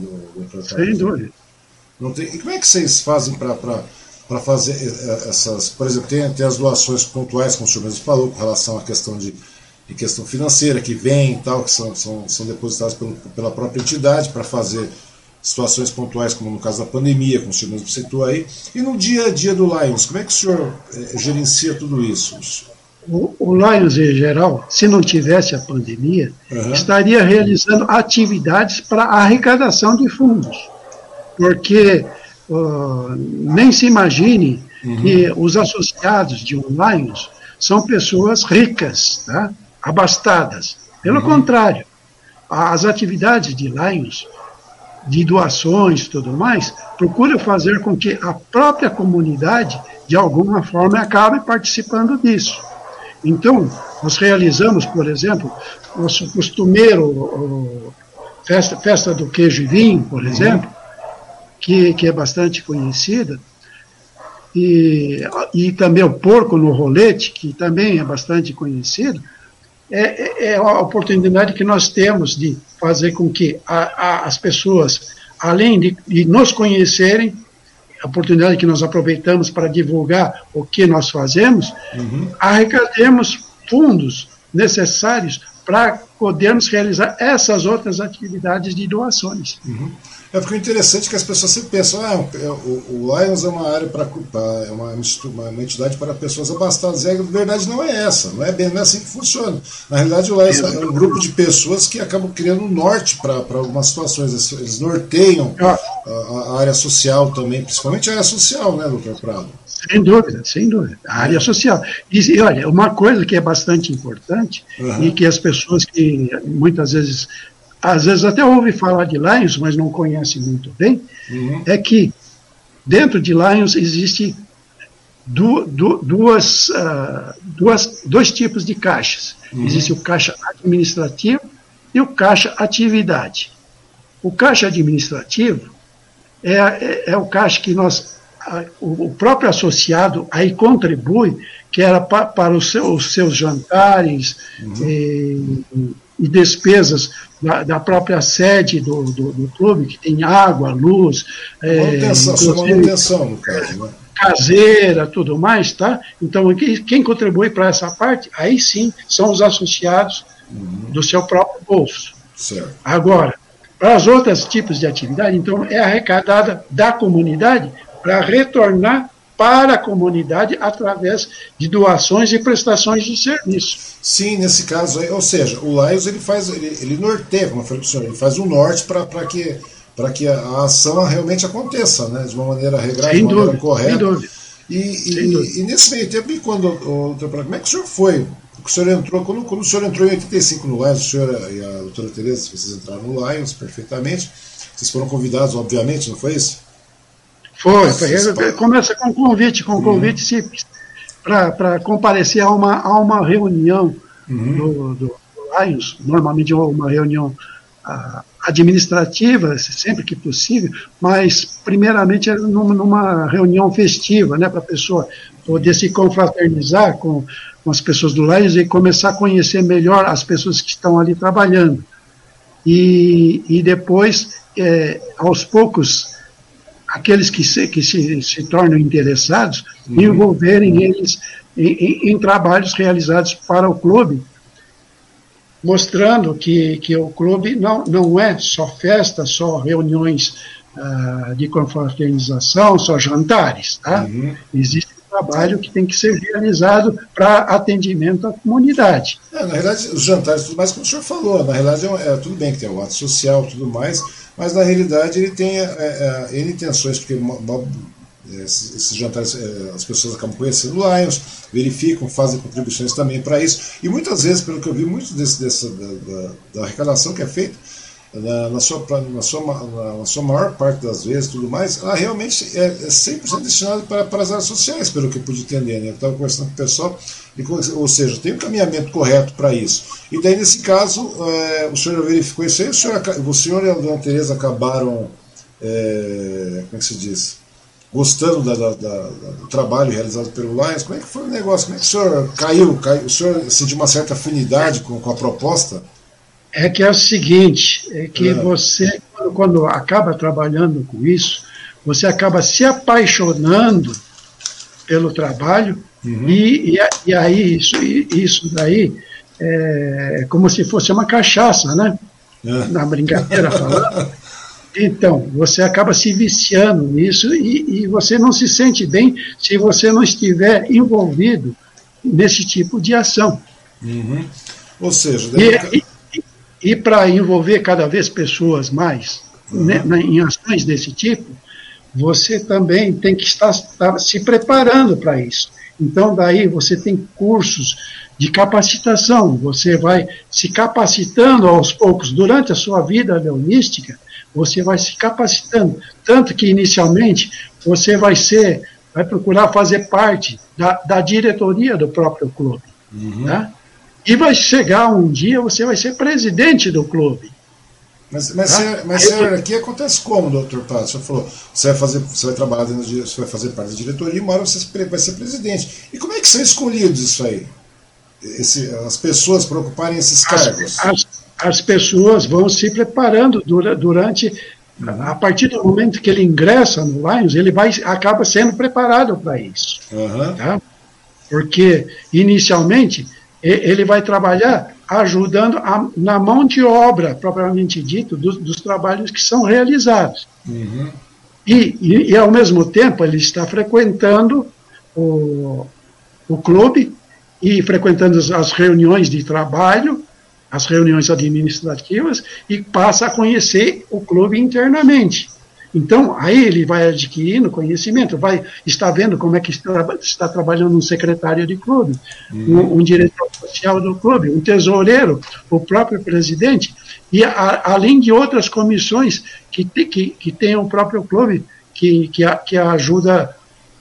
Sem dúvida. Não tem, e como é que vocês fazem para fazer é, essas, por exemplo, tem, tem as doações pontuais, como o senhor mesmo falou, com relação à questão de em questão financeira que vem e tal, que são, são, são depositados pelo, pela própria entidade para fazer situações pontuais, como no caso da pandemia, como o senhor mesmo citou aí. E no dia a dia do Lions, como é que o senhor é, gerencia tudo isso? O, o, Lions, em geral, se não tivesse a pandemia, uhum. estaria realizando atividades para arrecadação de fundos. Porque uh, nem se imagine uhum. que os associados de um Lions são pessoas ricas, tá? abastadas. Pelo uhum. contrário, as atividades de Lions, de doações e tudo mais, procuram fazer com que a própria comunidade, de alguma forma, acabe participando disso. Então, nós realizamos, por exemplo, nosso costumeiro festa, festa do queijo e vinho, por uhum. exemplo, que, que é bastante conhecida, e, e também o porco no rolete, que também é bastante conhecido, é, é, é a oportunidade que nós temos de fazer com que a, a, as pessoas, além de, de, nos conhecerem, a oportunidade que nós aproveitamos para divulgar o que nós fazemos, uhum. arrecademos fundos necessários para podermos realizar essas outras atividades de doações. Uhum. É porque o interessante é que as pessoas sempre pensam, ah, é o, o Lions é uma área para é uma, uma entidade para pessoas abastadas. E a verdade não é essa, não é bem não é assim que funciona. Na realidade, o Lions é um grupo de pessoas que acabam criando um norte para algumas situações. Eles, norteiam ah. a, a, área social também, principalmente a área social, né, doutor Prado? Sem dúvida, sem dúvida. A área social. E, e olha, uma coisa que é bastante importante uhum. e que as pessoas que muitas vezes às vezes até ouve falar de Lions, mas não conhece muito bem, uhum. é que dentro de Lions existe du, du, duas, uh, duas, dois tipos de caixas. Uhum. Existe o caixa administrativo e o caixa atividade. O caixa administrativo é, é, é o caixa que nós, o, próprio associado aí contribui, que era pa, para os, seu, os seus jantares uhum. E despesas da, da própria sede do, do, do, clube, que tem água, luz. Manutenção, é, manutenção, no caso, né? caseira, tudo mais, tá? Então, quem contribui para essa parte, aí sim, são os associados uhum. do seu próprio bolso. Certo. Agora, para os outros tipos de atividade, então, é arrecadada da comunidade para retornar para a comunidade através de doações e prestações de serviço. Sim, nesse caso, ou seja, o Lions ele faz, ele, ele norteia, como eu falei senhor, ele faz o norte para que para que a ação realmente aconteça, né, de uma maneira regrada, de uma maneira correta. Sem dúvida. E, e, e, nesse meio tempo, e quando o, como é que o senhor foi? O senhor entrou, quando, quando o senhor entrou em 85 no Lions, o senhor e a doutora Tereza, vocês entraram no Lions perfeitamente, vocês foram convidados, obviamente, não foi isso? Foi, foi. Começa com convite, com uhum. convite simples, para comparecer a uma, a uma reunião uhum. do, do, Lions, normalmente uma reunião uh, administrativa, sempre que possível, mas primeiramente numa, numa reunião festiva, né, para a pessoa poder se confraternizar com, com as pessoas do Lions e começar a conhecer melhor as pessoas que estão ali trabalhando. E, e depois, é, aos poucos, aqueles que se, que se, se tornam interessados, uhum. envolverem eles em, em, em, trabalhos realizados para o clube, mostrando que, que o clube não, não é só festa, só reuniões uh, de confraternização, só jantares. Tá? Uhum. Existe um trabalho que tem que ser realizado para atendimento à comunidade. É, na verdade, os jantares, tudo mais, como o senhor falou, na realidade é, é tudo bem que tem o ato social tudo mais, mas na realidade ele tem é, é, intenções, porque esses, esses jantares é, as pessoas acabam conhecendo Lions, verificam, fazem contribuições também para isso, e muitas vezes, pelo que eu vi, muito desse, dessa, da, da, da arrecadação que é feita, na, na, sua, na, sua, na, sua maior parte das vezes, tudo mais, ela realmente é, é 100% destinada para, para as áreas sociais, pelo que eu pude entender. Né? Eu estava conversando com o pessoal, e, ou seja, tem um caminhamento correto para isso. E daí, nesse caso, é, o senhor verificou isso aí, o senhor, o senhor e a dona Tereza acabaram, é, como é que se diz? Gostando da, da, da, do trabalho realizado pelo Lions, como é que foi o negócio? Como é que o senhor caiu? caiu o senhor sentiu uma certa afinidade com, com a proposta? É que é o seguinte, é que é. você, quando, quando, acaba trabalhando com isso, você acaba se apaixonando pelo trabalho uhum. e, e, e, aí isso, isso daí é como se fosse uma cachaça, né? É. Na brincadeira falando. Então, você acaba se viciando nisso e, e, você não se sente bem se você não estiver envolvido nesse tipo de ação. Uhum. Ou seja, deve... E para envolver cada vez pessoas mais uhum. né, em ações desse tipo, você também tem que estar, estar se preparando para isso. Então, daí você tem cursos de capacitação, você vai se capacitando aos poucos durante a sua vida leonística, você vai se capacitando, tanto que inicialmente você vai ser, vai procurar fazer parte da, da diretoria do próprio clube. Uhum. Tá? E vai chegar um dia, você vai ser presidente do clube. Mas, mas, tá? mas senhor, aqui acontece como, doutor Pato? Você falou, você vai fazer, você vai trabalhar dentro de, você vai fazer parte da diretoria e uma hora você vai ser presidente. E como é que são escolhidos isso aí? Esse, as pessoas para ocuparem esses cargos? As, as, as, pessoas vão se preparando durante. Uhum. A partir do momento que ele ingressa no Lions, ele vai, acaba sendo preparado para isso. Uhum. Tá? Porque, inicialmente, ele vai trabalhar ajudando a, na mão de obra, propriamente dito, dos, dos trabalhos que são realizados. Uhum. E, e, e, ao mesmo tempo, ele está frequentando o, o clube e frequentando as reuniões de trabalho, as reuniões administrativas, e passa a conhecer o clube internamente. Então, aí ele vai adquirindo conhecimento, vai estar vendo como é que está, está trabalhando um secretário de clube, uhum. um, um, diretor social do clube, um tesoureiro, o próprio presidente, e a, além de outras comissões que, que, que tem o próprio clube, que, que, a, que ajuda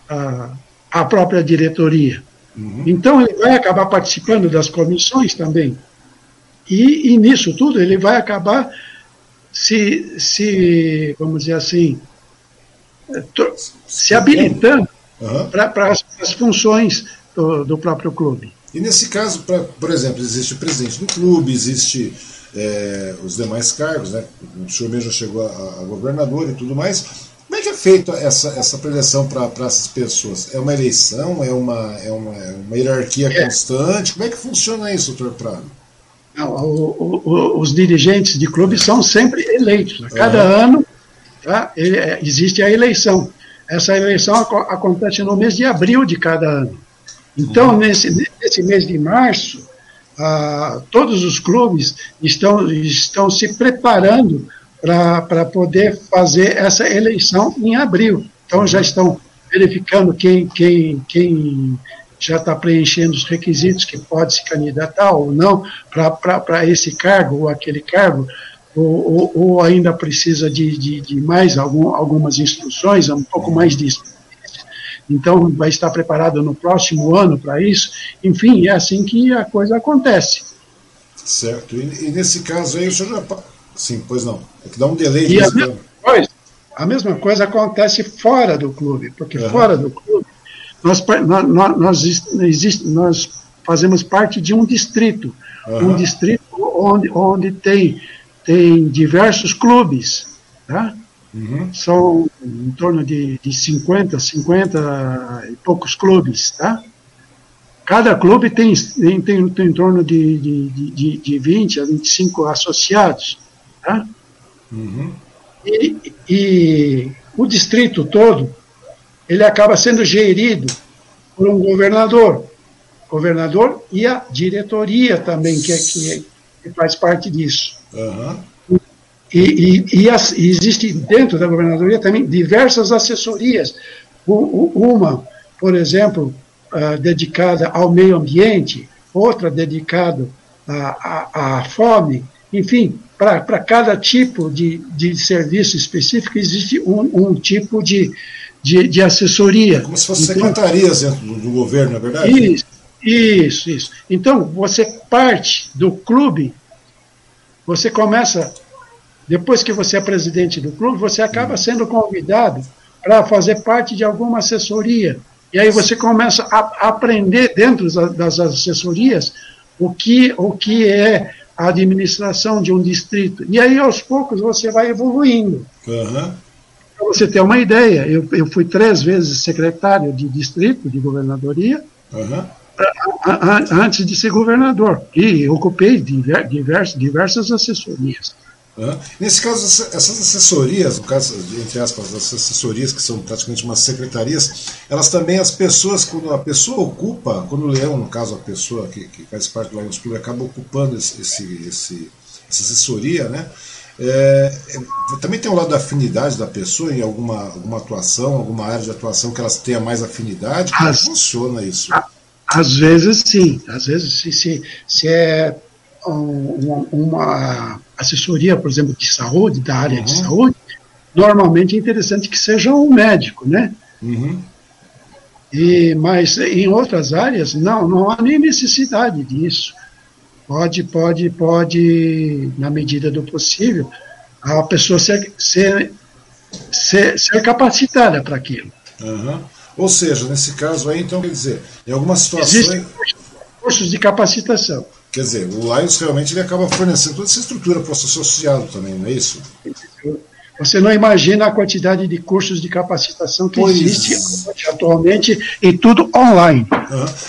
a, a própria diretoria. Uhum. Então, ele vai acabar participando das comissões também. E, e nisso tudo, ele vai acabar se, se vamos dizer assim, se habilitando uhum. para as funções do, do, próprio clube. E nesse caso, pra, por exemplo, existe o presidente do clube, existe é, os demais cargos, né? o senhor mesmo chegou a, a, governador e tudo mais. Como é que é feita essa, essa preleção para essas pessoas? É uma eleição? É uma, é uma, é uma hierarquia é. constante? Como é que funciona isso, doutor Prado? Não, o, o, os dirigentes de clube são sempre eleitos. A cada uhum. ano tá, ele, é, existe a eleição. Essa eleição acontece no mês de abril de cada ano. Então, uhum. nesse, nesse mês de março, ah, todos os clubes estão, estão se preparando para poder fazer essa eleição em abril. Então já estão verificando quem, quem, quem já está preenchendo os requisitos que pode se candidatar ou não para esse cargo ou aquele cargo, ou, ou, ou ainda precisa de, de, de mais algum, algumas instruções, um pouco mais de então vai estar preparado no próximo ano para isso. Enfim, é assim que a coisa acontece. Certo. E, e nesse caso aí, o senhor já Sim, pois não. É que dá um delay de a mesma, coisa, a mesma coisa acontece fora do clube, porque uhum. fora do clube nós, nós, nós, existe, nós fazemos parte de um distrito, uhum. um distrito onde, onde tem, tem diversos clubes, tá? Uhum. São em torno de, de 50, 50 e poucos clubes, tá? Cada clube tem, tem, tem, tem em torno de, de, de, de 20 a 25 associados. Tá? Uhum. E, e o distrito todo, ele acaba sendo gerido por um governador. Governador e a diretoria também, que, é, que, que faz parte disso. Uhum. E, e, e, as, e, existe dentro da governadoria também diversas assessorias. Uma, por exemplo, uh, dedicada ao meio ambiente, outra dedicada à, à, à fome, enfim, para cada tipo de, de serviço específico existe um, um tipo de, de, de, assessoria. Como se fossem então, secretarias dentro do, do, governo, é verdade? Isso, isso, isso. Então, você parte do clube, você começa, depois que você é presidente do clube, você acaba sendo convidado para fazer parte de alguma assessoria. E aí você começa a aprender dentro das assessorias o que, o que é a administração de um distrito. E aí, aos poucos, você vai evoluindo. Uhum. Para você ter uma ideia, eu, eu fui três vezes secretário de distrito, de governadoria, uhum. antes de ser governador. E ocupei divers, diversas assessorias. Nesse caso, essas assessorias, no caso, entre aspas, as assessorias que são praticamente umas secretarias, elas também, as pessoas, quando a pessoa ocupa, quando o leão, no caso, a pessoa que, que faz parte do Lions Club, acaba ocupando esse, esse, esse essa assessoria, né? É, é, também tem o lado da afinidade da pessoa em alguma, alguma atuação, alguma área de atuação que elas tenham mais afinidade. Como As, funciona isso? Às vezes sim, às vezes se, se, se é um, uma assessoria, por exemplo, de saúde, da área uhum. de saúde, normalmente é interessante que seja um médico, né? Uhum. E, mas em outras áreas, não, não há nem necessidade disso. Pode, pode, pode, na medida do possível, a pessoa ser, ser, ser, ser capacitada para aquilo. Uhum. Ou seja, nesse caso aí, então, quer dizer, em algumas situações. Existem cursos de capacitação. Quer dizer, o Lions realmente ele acaba fornecendo toda essa estrutura para o associado também, não é isso? Você não imagina a quantidade de cursos de capacitação que pois existe atualmente e tudo online.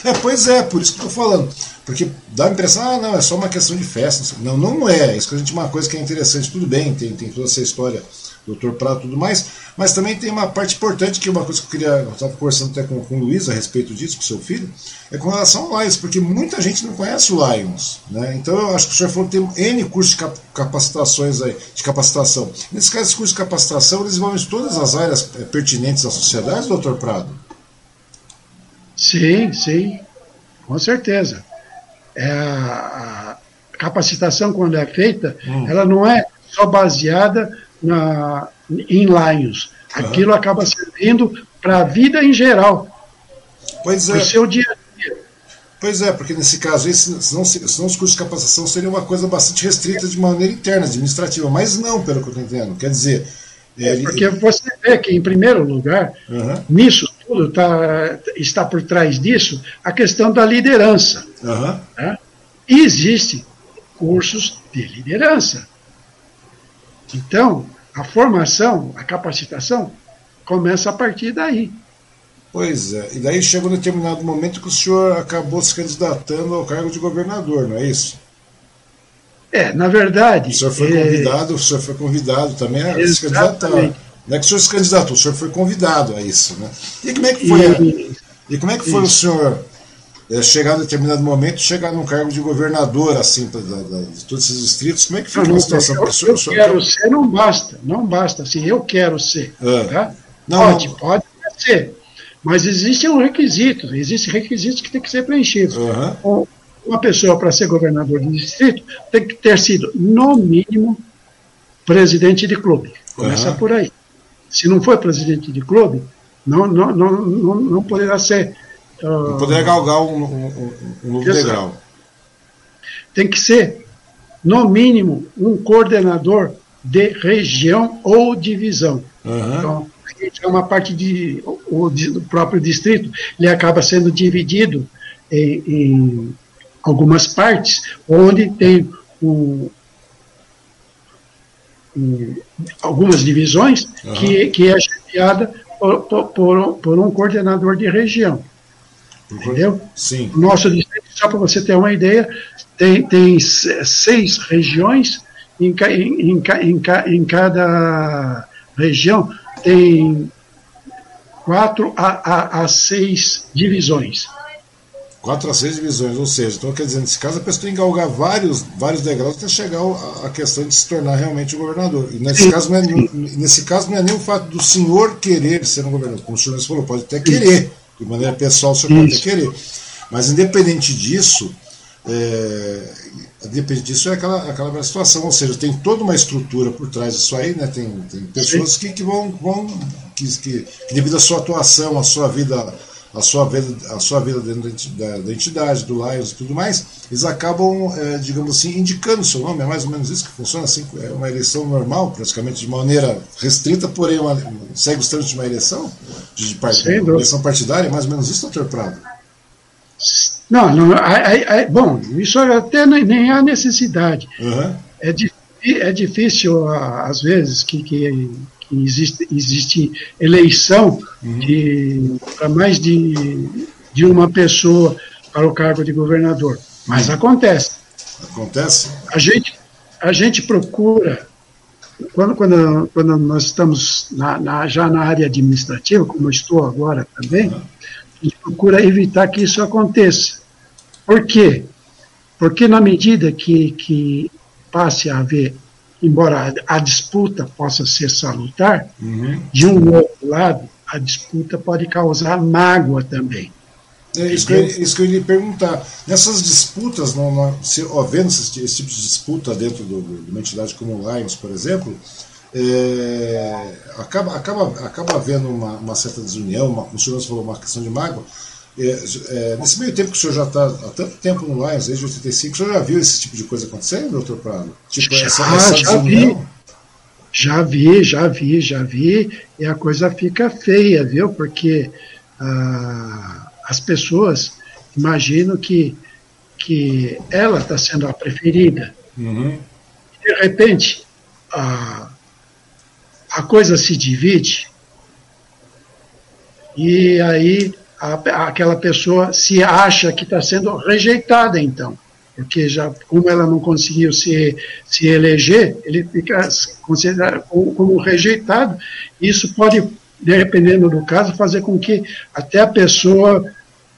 É, pois é, por isso que estou falando. Porque dá a impressão, ah, não, é só uma questão de festa. Não, não é. Isso que a gente uma coisa que é interessante, tudo bem, tem, tem toda essa história Dr. Prato e tudo mais, mas também tem uma parte importante que é uma coisa que eu queria, eu estava conversando até com, com o Luiz a respeito disso, com seu filho, é com relação ao Lions, porque muita gente não conhece o Lions, né? Então eu acho que o senhor falou que tem N cursos de capacitações aí, de capacitação. Nesse caso, esses cursos de capacitação, eles vão em todas as áreas é, pertinentes à sociedade, doutor Prado? Sim, sim, com certeza. É, a capacitação, quando é feita, hum. ela não é só baseada na, em Lions. Aquilo uhum. acaba servindo para a vida em geral. Pois é. O seu dia a dia. Pois é, porque nesse caso, esse, senão, senão os cursos de capacitação seriam uma coisa bastante restrita de maneira interna, administrativa, mas não, pelo que eu estou entendendo. Quer dizer. É, porque você vê que, em primeiro lugar, uhum. nisso tudo tá, está por trás disso a questão da liderança. Uhum. Né? E existem cursos de liderança. Então, a formação, a capacitação, começa a partir daí. Pois é, e daí chega um determinado momento que o senhor acabou se candidatando ao cargo de governador, não é isso? É, na verdade. O senhor foi é... convidado, o senhor foi convidado também a se candidatar. Não é que o senhor se candidatou, o senhor foi convidado a isso, né? E como é que foi, e, a... e como é que foi o senhor é, chegar em determinado momento, chegar num cargo de governador, assim, da, da, de todos esses distritos? Como é que foi não, a situação? Eu, eu, eu quero ser, não basta, não basta, assim, eu quero ser. Ah. Tá? Não, pode, não. pode ser. Mas existem um requisito, existem requisitos que têm que ser preenchidos. Uhum. Uma pessoa, para ser governador de distrito, tem que ter sido, no mínimo, presidente de clube. Começa uhum. por aí. Se não for presidente de clube, não, não, não, não, não poderá ser. Uh, não poderá galgar um, um, um degrau. Tem que ser, no mínimo, um coordenador de região ou divisão. Uhum. Então, é uma parte de, o, do próprio distrito, ele acaba sendo dividido em, em algumas partes, onde tem um, um, algumas divisões uhum. que, que é chefiada por, por, por, um coordenador de região. Entendeu? Sim. Nosso distrito, só para você ter uma ideia, tem, tem seis regiões, em, em, em, em, cada região tem quatro a, a, a seis divisões. Quatro a seis divisões, ou seja, então quer dizer, nesse caso a pessoa tem que galgar vários, vários degraus até chegar à questão de se tornar realmente governador. E nesse sim, caso, não é, nesse caso não é nem o fato do senhor querer ser um governador, como o senhor falou, pode até querer, de maneira pessoal o senhor pode querer. Mas independente disso, é, depende disso é aquela, aquela situação, ou seja, tem toda uma estrutura por trás disso aí, né? Tem, tem pessoas que, que vão, vão que, que, que, devido à sua atuação, à sua vida, à sua vida, à sua vida dentro da, da entidade, do Lions e tudo mais, eles acabam, é, digamos assim, indicando o seu nome, é mais ou menos isso que funciona assim, é uma eleição normal, praticamente de maneira restrita, porém uma, segue os trâmites de uma eleição, de, de, de eleição partidária, é mais ou menos isso, doutor Prado? Não, não bom, isso até nem há necessidade. Uhum. É, é difícil, às vezes, que, que existe, existe eleição uhum. para mais de, de uma pessoa para o cargo de governador. Mas uhum. acontece. Acontece? A gente, a gente procura, quando, quando, quando nós estamos na, na, já na área administrativa, como eu estou agora também, uhum. a gente procura evitar que isso aconteça. Por quê? Porque na medida que, que passe a haver, embora a, disputa possa ser salutar, uhum. de um outro lado, a disputa pode causar mágoa também. É isso que, eu, isso que eu ia perguntar. Nessas disputas, não, não, se, ó, vendo esse, esse, tipo de disputa dentro do, de uma entidade como o Lions, por exemplo, é, acaba, acaba, acaba havendo uma, uma certa desunião, uma, como o senhor falou, uma questão de mágoa, é, é, nesse meio tempo que o senhor já está há tanto tempo no Lions, desde 85, o senhor já viu esse tipo de coisa acontecendo, doutor Prado? Tipo, já, essa, essa já vi. Já vi, já vi, já vi, e a coisa fica feia, viu? Porque ah, as pessoas imaginam que, que ela está sendo a preferida. Uhum. De repente, a, a coisa se divide, e aí a, aquela pessoa se acha que está sendo rejeitada, então. Porque já, como ela não conseguiu se, se eleger, ele fica considerado como, como rejeitado. Isso pode, dependendo do caso, fazer com que até a pessoa,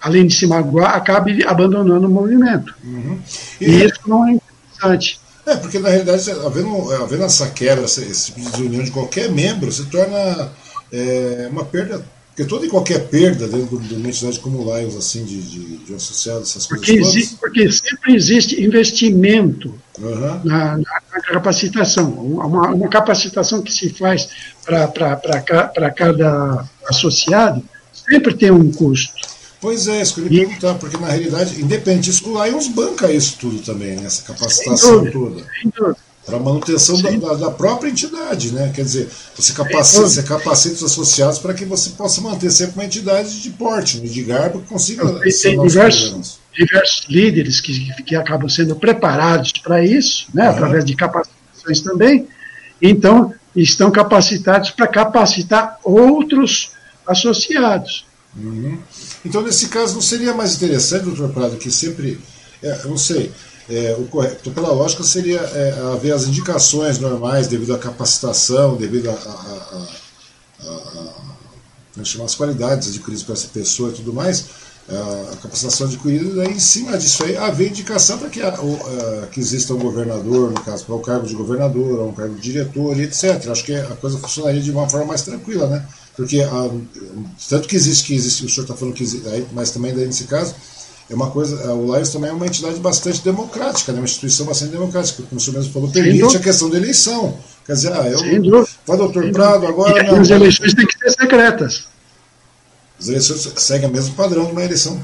além de se magoar, acabe abandonando o movimento. Uhum. E, e isso não é interessante. É, porque na realidade, havendo, havendo essa quebra, esse, esse de desunião de qualquer membro, se torna é, uma perda porque toda e qualquer perda dentro de uma entidade como o Lions, assim, de, de, de associados, essas porque coisas Porque sempre existe investimento uhum. na, na, capacitação. Uma, uma, capacitação que se faz para cada associado sempre tem um custo. Pois é, isso que eu ia perguntar, porque na realidade, independente disso, o Lions banca isso tudo também, né, essa capacitação toda. Sem dúvida para a manutenção da, da, da, própria entidade, né? Quer dizer, você capacita, você capacita os associados para que você possa manter sempre uma entidade de porte, né? de garbo, que consiga tem diversos, diversos líderes que, que acabam sendo preparados para isso, né? Uhum. Através de capacitações também. Então, estão capacitados para capacitar outros associados. Uhum. Então, nesse caso, não seria mais interessante, doutor Prado, que sempre, é, eu não sei, é, o correto, pela lógica, seria é, haver as indicações normais devido à capacitação, devido a, a, a, a, as qualidades adquiridas por essa pessoa e tudo mais, a capacitação adquirida, daí em cima disso aí haver indicação para que, que exista um governador, no caso, para o cargo de governador, ou um cargo de diretor, etc. Acho que a coisa funcionaria de uma forma mais tranquila, né? Porque tanto que existe, que existe, o senhor está falando que existe, mas também daí nesse caso, é uma coisa, o Lions também é uma entidade bastante democrática, né? uma instituição bastante democrática, como o senhor mesmo falou, permite a questão da eleição. Quer dizer, ah, eu. Vai, doutor Prado, agora. E não, as eleições têm que ser secretas. As eleições seguem o mesmo padrão de uma eleição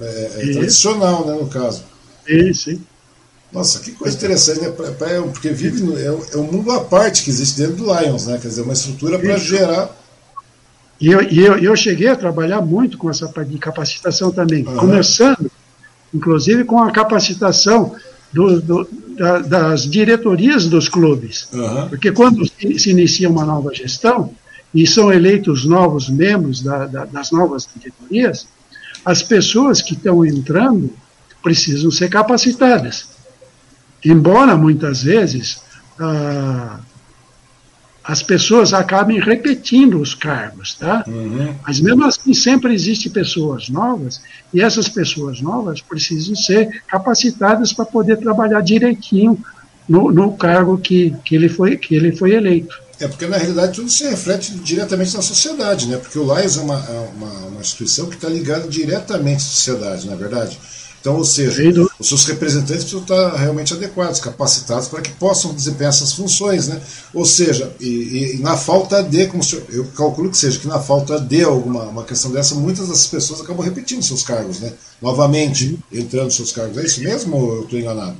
é, é tradicional, né, no caso. Sim, sim. Nossa, que coisa interessante, né? Porque vive no, é, é, um mundo à parte que existe dentro do Lions, né? Quer dizer, uma estrutura para gerar. E eu, e eu, eu cheguei a trabalhar muito com essa parte de capacitação também, uhum. começando, inclusive, com a capacitação do, do, da, das diretorias dos clubes. Uhum. Porque quando se, se inicia uma nova gestão, e são eleitos novos membros da, da, das novas diretorias, as pessoas que estão entrando precisam ser capacitadas. Embora muitas vezes ah, as pessoas acabem repetindo os cargos, tá? Uhum. Mas mesmo assim sempre existem pessoas novas e essas pessoas novas precisam ser capacitadas para poder trabalhar direitinho no, no cargo que, que, ele foi, que ele foi eleito. É porque na realidade tudo se reflete diretamente na sociedade, né? Porque o LAIS é uma, é uma, uma instituição que está ligada diretamente à sociedade, na é verdade. Então, ou seja, os seus representantes precisam estar realmente adequados, capacitados para que possam desempenhar essas funções, né? Ou seja, e, e na falta de, como eu calculo que seja, que na falta de alguma uma questão dessa, muitas dessas pessoas acabam repetindo seus cargos, né? Novamente, entrando nos seus cargos. É isso mesmo ou eu estou enganado?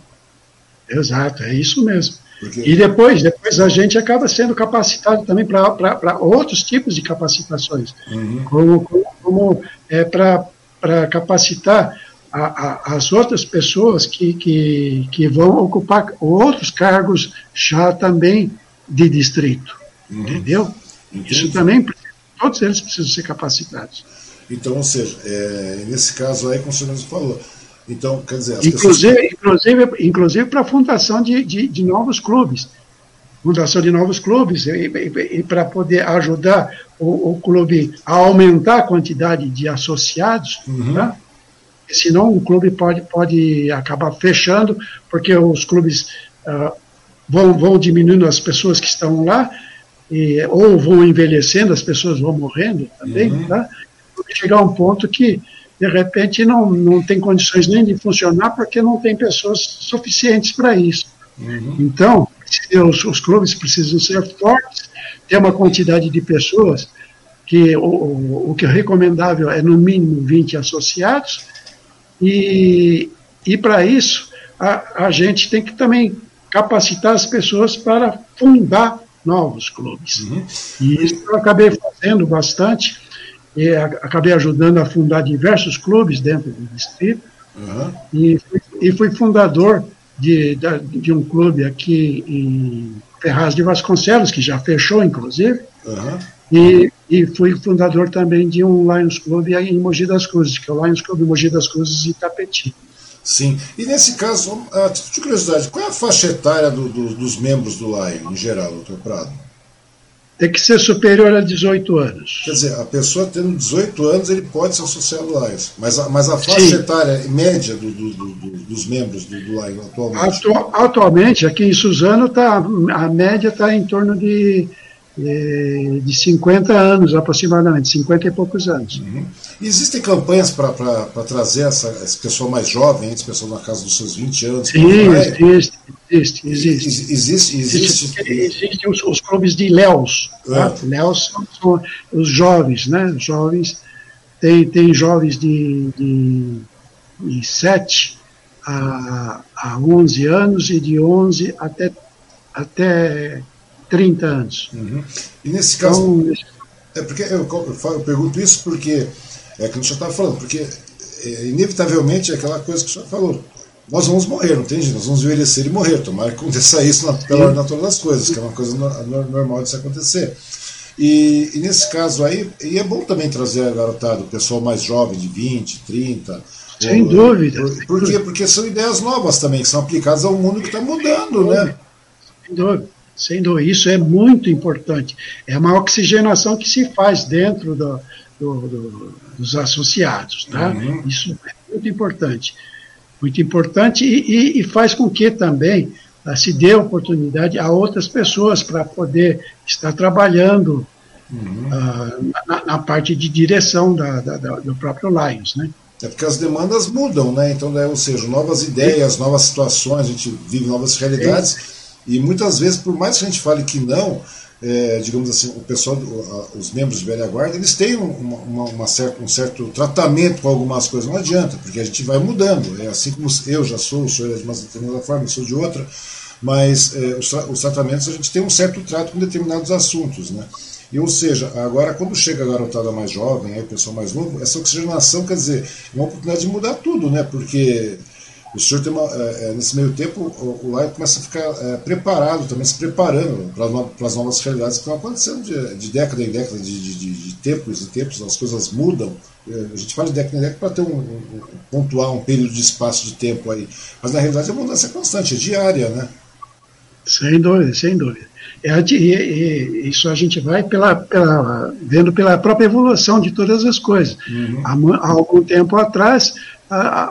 Exato, é isso mesmo. Porque... E depois, depois a gente acaba sendo capacitado também para outros tipos de capacitações, uhum. como, como, como é, para capacitar a, a, as outras pessoas que, que, que vão ocupar outros cargos já também de distrito. Uhum. Entendeu? Entendi. Isso também, todos eles precisam ser capacitados. Então, ou seja, é, nesse caso aí, como o senhor falou, então, quer dizer, inclusive, pessoas... inclusive, inclusive para a fundação de, de, de, novos clubes. Fundação de novos clubes, e, e, e para poder ajudar o, o, clube a aumentar a quantidade de associados, uhum. Tá? Senão o clube pode, pode acabar fechando, porque os clubes uh, vão, vão diminuindo as pessoas que estão lá, e, ou vão envelhecendo, as pessoas vão morrendo também, uhum. tá? chegar um ponto que de repente não, não tem condições nem de funcionar porque não tem pessoas suficientes para isso. Uhum. Então, os, os, clubes precisam ser fortes, ter uma quantidade de pessoas que o, o, o que é recomendável é no mínimo 20 associados, e, e para isso a, a gente tem que também capacitar as pessoas para fundar novos clubes. Uhum. E isso eu acabei fazendo bastante e acabei ajudando a fundar diversos clubes dentro do distrito uhum. e, e fui fundador de, de, de, um clube aqui em Ferraz de Vasconcelos, que já fechou, inclusive, uhum. e, e fui fundador também de um Lions Club em Mogi das Cruzes, que é o Lions Club Mogi das Cruzes Itapeti. Sim. E nesse caso, a título de curiosidade, qual é a faixa etária do, do, dos membros do Lion, em geral, doutor Prado? tem que ser superior a 18 anos. Quer dizer, a pessoa tendo 18 anos, ele pode se associar ao Lions. Mas a, mas a faixa Sim. etária média do, do, do, dos membros do, do Lions atualmente? atualmente, aqui em Suzano, tá, a média está em torno de é, de 50 anos aproximadamente, 50 e poucos anos. Uhum. Existem campanhas para trazer essa, esse pessoal mais jovem, esse pessoal na casa dos seus 20 anos? Sim, existe, existe, existe. Existe, existe. Existem os, os clubes de Léos. Tá? É. Léos são, são, os jovens, né? Os jovens, tem, tem jovens de, de, de 7 a, a 11 anos e de 11 até, até 30 anos. Uhum. E nesse caso. Então, é porque eu, eu, eu, pergunto isso porque é que o senhor estava falando, porque é, inevitavelmente é aquela coisa que o senhor falou. nós vamos morrer, não tem jeito, nós vamos envelhecer e morrer. Tomara que aconteça isso na, pela ordem natural das coisas, que é uma coisa no, normal de se acontecer. E, e, nesse caso aí, e é bom também trazer a garotada, o pessoal mais jovem, de 20, 30. Sem ou, dúvida. Por, por quê? Porque são ideias novas também, que são aplicadas ao mundo que está mudando, né? Sem dúvida. Dúvida. Isso é muito importante. É uma oxigenação que se faz dentro do, do, do, dos associados. Tá? Uhum. Isso é muito importante. Muito importante e, e, e faz com que também uh, se dê oportunidade a outras pessoas para poder estar trabalhando uhum. uh, na, na, parte de direção da, da, da, do próprio Lions. Né? É porque as demandas mudam, né? Então, né, ou seja, novas ideias, novas situações, a gente vive novas realidades. E muitas vezes, por mais que a gente fale que não, é, digamos assim, o pessoal, os membros de velha guarda, eles têm uma, uma, uma um certo tratamento com algumas coisas, não adianta, porque a gente vai mudando. É assim como eu já sou, o senhor é de uma determinada forma, eu sou de outra, mas é, os, os, tratamentos a gente tem um certo trato com determinados assuntos, né? E, ou seja, agora quando chega a garotada mais jovem, aí, o pessoal mais novo, essa oxigenação, quer dizer, é uma oportunidade de mudar tudo, né? Porque o senhor tem uma, é, é, nesse meio tempo, o, o começa a ficar é, preparado, também se preparando para as novas realidades que estão acontecendo de, de década em década, de, de, de, tempos em tempos, as coisas mudam. É, a gente fala de década em década para ter um, um, pontuar um período de espaço de tempo aí. Mas na realidade a mudança é constante, é diária, né? Sem dúvida, sem dúvida. É, e, e, isso a gente vai pela, pela, vendo pela própria evolução de todas as coisas. Uhum. Há, há algum tempo atrás,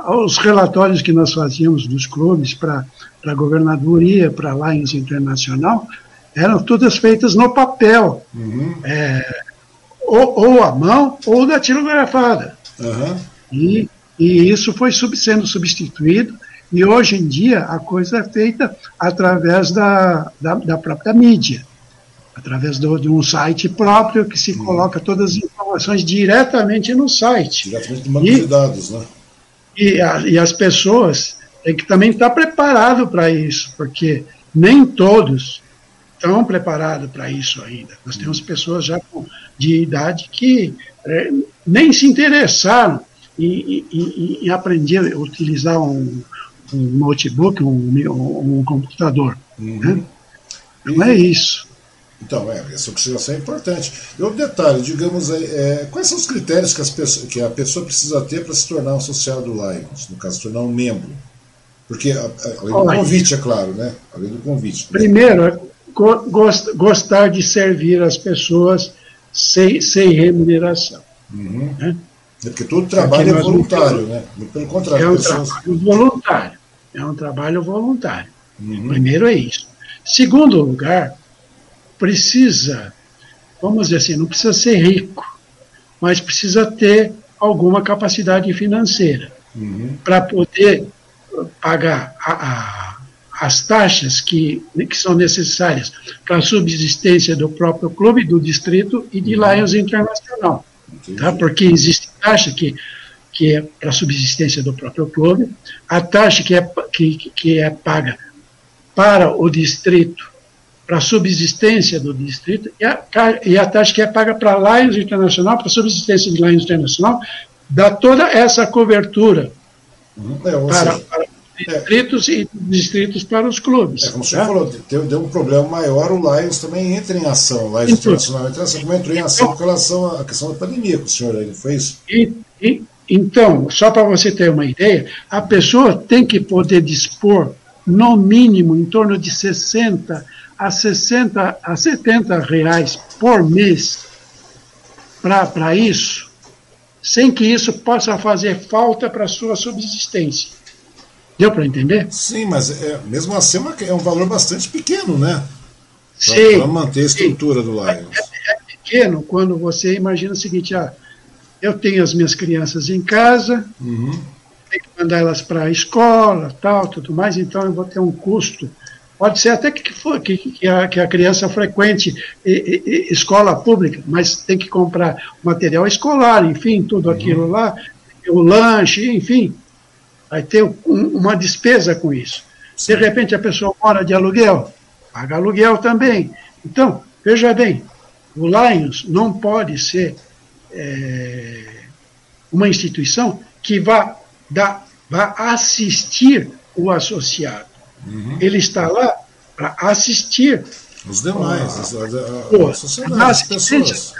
os relatórios que nós fazíamos dos clubes para a governadoria, para a Lions Internacional, eram todas feitas no papel, uhum. é, ou, ou à mão ou datilografada. Uhum. E, e isso foi sub, sendo substituído, e hoje em dia a coisa é feita através da, da, da própria mídia, através do, de um site próprio que se uhum. coloca todas as informações diretamente no site. Diretamente do banco e, de dados, né? E, a, e as pessoas têm que também estar preparadas para isso, porque nem todos estão preparados para isso ainda. Nós temos pessoas já de idade que é, nem se interessaram em, em, em, aprender a utilizar um, um notebook, um, um, um computador. Uhum. Né? Não é isso. Então, é, essa oxigenação é importante. E outro detalhe, digamos, é, é, quais são os critérios que, pessoas, que, a pessoa precisa ter para se tornar um associado do Lions, no caso, se tornar um membro? Porque, além do convite, é claro, né? Além do convite. Primeiro, é gostar de servir as pessoas sem, sem remuneração. Uhum. Né? É porque todo trabalho é voluntário, né? Pelo contrário. É um pessoas... trabalho voluntário. É um trabalho voluntário. Uhum. Primeiro é isso. Segundo lugar, precisa, vamos dizer assim, não precisa ser rico, mas precisa ter alguma capacidade financeira uhum. para poder pagar a, a, as taxas que, que são necessárias para a subsistência do próprio clube, do distrito e de uhum. Lions Internacional. Tá? Porque existe taxa que, que é para a subsistência do próprio clube, a taxa que é, que, que é paga para o distrito para a subsistência do distrito e a, e a taxa que é paga para a Lions Internacional, para a subsistência de Lions Internacional, dá toda essa cobertura uhum. é, para, seja, para distritos é, e distritos para os clubes. É, como você tá? falou, deu, deu, um problema maior, o Lions também entra em ação, o Lions então, Internacional entra em ação, como entrou em ação com relação à questão da pandemia com o senhor aí, foi isso? E, e, então, só para você ter uma ideia, a pessoa tem que poder dispor, no mínimo, em torno de 60 a 60 a 70 reais por mês para isso, sem que isso possa fazer falta para a sua subsistência. Deu para entender? Sim, mas é, mesmo assim é, é um valor bastante pequeno, né? Para manter a estrutura sim. do Lions. É, é, pequeno quando você imagina o seguinte: ah, eu tenho as minhas crianças em casa, uhum. tenho que mandar elas para a escola, tal, tudo mais, então eu vou ter um custo Pode ser até que, for, que, que, a, que a criança frequente e, e, escola pública, mas tem que comprar material escolar, enfim, tudo uhum. aquilo lá, o lanche, enfim. Vai ter um, uma despesa com isso. Sim. De repente a pessoa mora de aluguel, paga aluguel também. Então, veja bem, o Lions não pode ser é, uma instituição que vá, dar, vá assistir o associado. Uhum. Ele está lá para assistir os demais, a, a, a, a sociedade, as pessoas.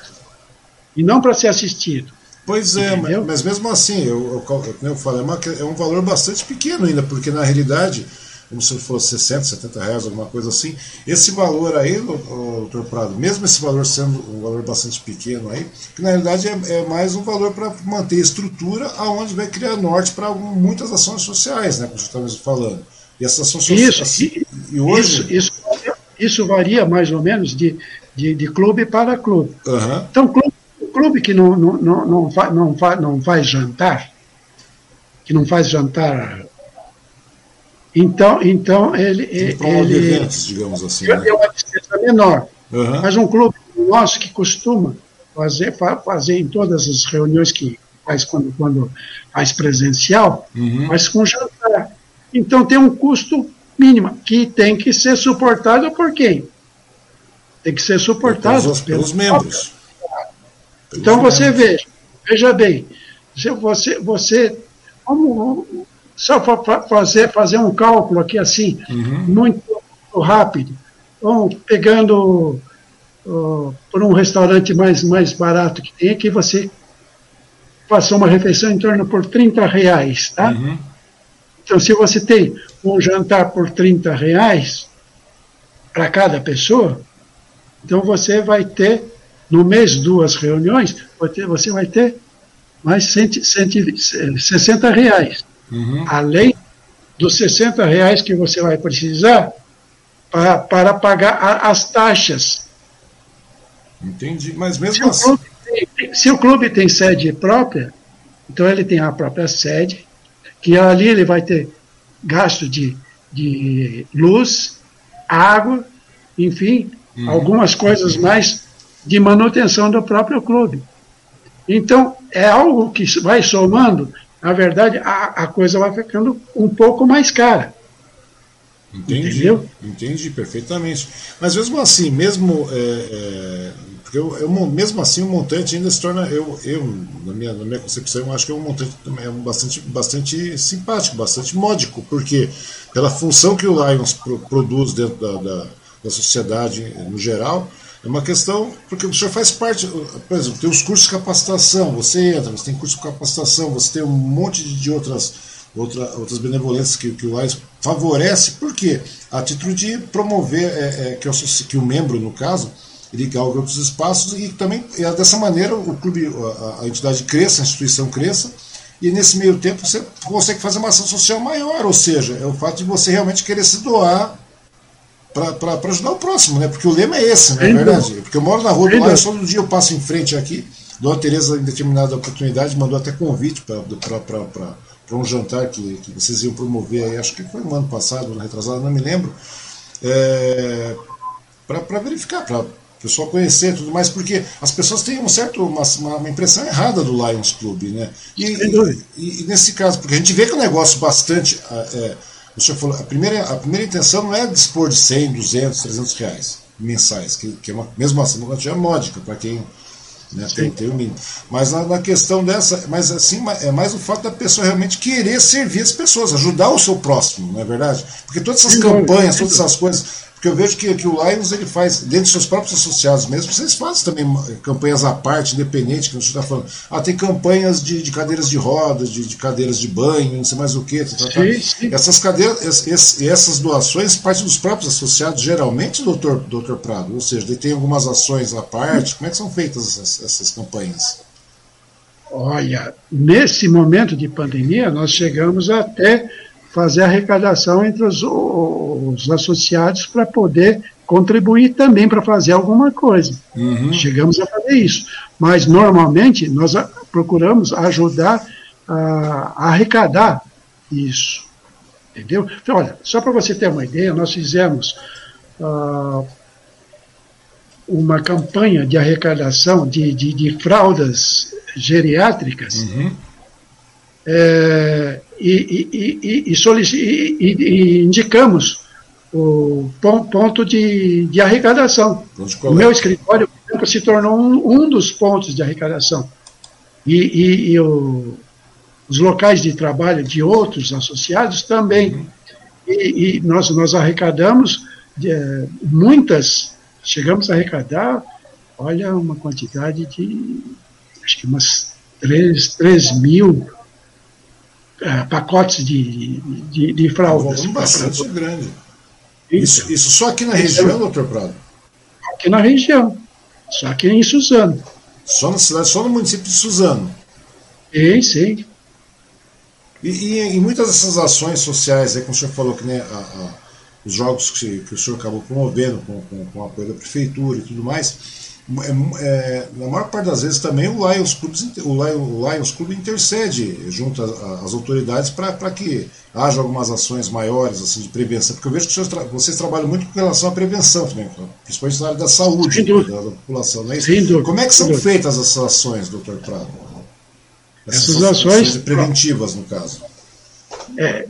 E não para ser assistido. Pois é, mas, mas, mesmo assim, eu, eu, eu falo, é, uma, é um valor bastante pequeno ainda, porque na realidade como se fosse 60, 70 reais, alguma coisa assim. Esse valor aí, doutor Prado, mesmo esse valor sendo um valor bastante pequeno aí, que na realidade é, é mais um valor para manter a estrutura aonde vai criar norte para muitas ações sociais, né, como estamos falando. E essas ações sociais. Isso, e hoje. Isso, isso, isso, varia mais ou menos de, de, de clube para clube. Uhum. Então, clube, clube que não, não, não, não, faz, não, faz, não faz jantar, que não faz jantar então, então ele. ele eventos, digamos assim. Né? Tem uma distância menor. Uhum. Mas um clube nosso que costuma fazer, fazer em todas as reuniões que faz quando, quando faz presencial, uhum. mas com jantar. Então tem um custo mínimo que tem que ser suportado por quem? Tem que ser suportado pelos, pelos membros. Então pelos você membros. veja, veja bem, você, você como, só fazer, fazer um cálculo aqui assim, uhum. muito, muito, rápido. Então, pegando uh, por um restaurante mais, mais barato que tem aqui, você passou uma refeição em torno por 30 reais, tá? Uhum. Então, se você tem um jantar por 30 reais para cada pessoa, então você vai ter, no mês, duas reuniões, você vai ter mais 160 reais uhum. além dos 60 reais que você vai precisar para, para pagar a, as taxas. Entendi, mas mesmo se assim. O tem, se o clube tem sede própria, então ele tem a própria sede, que ali ele vai ter gasto de, de luz, água, enfim, uhum. algumas coisas mais de manutenção do próprio clube. Então, é algo que vai somando na verdade, a, a coisa vai ficando um pouco mais cara. Entendi, Entendeu? entendi perfeitamente. Mas mesmo assim, mesmo é, é, eu, eu, mesmo assim o montante ainda se torna, eu, eu na, minha, na minha concepção, eu acho que é um montante é um bastante, bastante simpático, bastante módico, porque pela função que o Lions pro, produz dentro da, da, da sociedade no geral, é uma questão, porque o senhor faz parte, por exemplo, tem os cursos de capacitação, você entra, você tem curso de capacitação, você tem um monte de outras, outra, outras benevolências que, que o AIS favorece, porque a título de promover é, é, que, o, que o membro, no caso, ele galga outros espaços e também, e dessa maneira, o clube, a, a entidade cresça, a instituição cresça, e nesse meio tempo você consegue fazer uma ação social maior, ou seja, é o fato de você realmente querer se doar para ajudar o próximo, né? Porque o lema é esse, não é verdade? Porque eu moro na rua do lado, todo dia eu passo em frente aqui. Dona Tereza, em determinada oportunidade, mandou até convite para um jantar que, que vocês iam promover aí, acho que foi no ano passado, no retrasado, não me lembro, é, para verificar, para pessoal conhecer tudo mais, porque as pessoas têm um certo, uma, uma impressão errada do Lions Club, né? E, e, e, nesse caso, porque a gente vê que é um negócio bastante. É, o senhor falou, a primeira, a primeira intenção não é dispor de 100, 200, 300 reais mensais, que, que é uma, mesmo assim uma quantia módica para quem né, tem, tem o mínimo. Mas na, na, questão dessa, mas assim, é mais o fato da pessoa realmente querer servir as pessoas, ajudar o seu próximo, não é verdade? Porque todas essas campanhas, todas essas coisas, porque eu vejo que, que o Lions ele faz, dentro dos seus próprios associados mesmo, vocês fazem também campanhas à parte, independente, que a gente está falando. Ah, tem campanhas de, de cadeiras de rodas, de, de, cadeiras de banho, não sei mais o que. Tá, tá, tá. Essas cadeiras, es, essas doações partem dos próprios associados, geralmente, doutor, doutor Prado. Ou seja, tem algumas ações à parte. Como é que são feitas essas, essas campanhas? Olha, nesse momento de pandemia, nós chegamos até fazer arrecadação entre os, os associados para poder contribuir também para fazer alguma coisa. Uhum. Chegamos a fazer isso. Mas, normalmente, nós procuramos ajudar a, a arrecadar isso. Entendeu? Então, olha, só para você ter uma ideia, nós fizemos uh, uma campanha de arrecadação de, de, de fraldas geriátricas. Uhum. É, e, e, e, indicamos o ponto de, de arrecadação. O meu escritório se tornou um, um, dos pontos de arrecadação. E, o, os locais de trabalho de outros associados também. Uhum. E, e nós, nós arrecadamos é, muitas, chegamos a arrecadar, olha, uma quantidade de, acho que umas 3, 3 mil uh, pacotes de, de, de fraldas. Um bastante grande. Isso, isso só aqui na região, doutor Prado? Aqui na região, só aqui em Suzano. Só na cidade, só no município de Suzano? Sim, sim. E, e, e muitas dessas ações sociais, aí, como o senhor falou, que né, a, a, os jogos que, que, o senhor acabou promovendo com, com, com o apoio da prefeitura e tudo mais, é, é, na maior parte das vezes também o Lions Club, o Lions Club intercede junto às autoridades para que haja algumas ações maiores assim, de prevenção, porque eu vejo que vocês, tra vocês trabalham muito com relação à prevenção também, principalmente na área da saúde da, da, população, não é isso? Como é que são feitas essas ações, doutor Prado? Essas, essas ações, ações preventivas, no caso. É,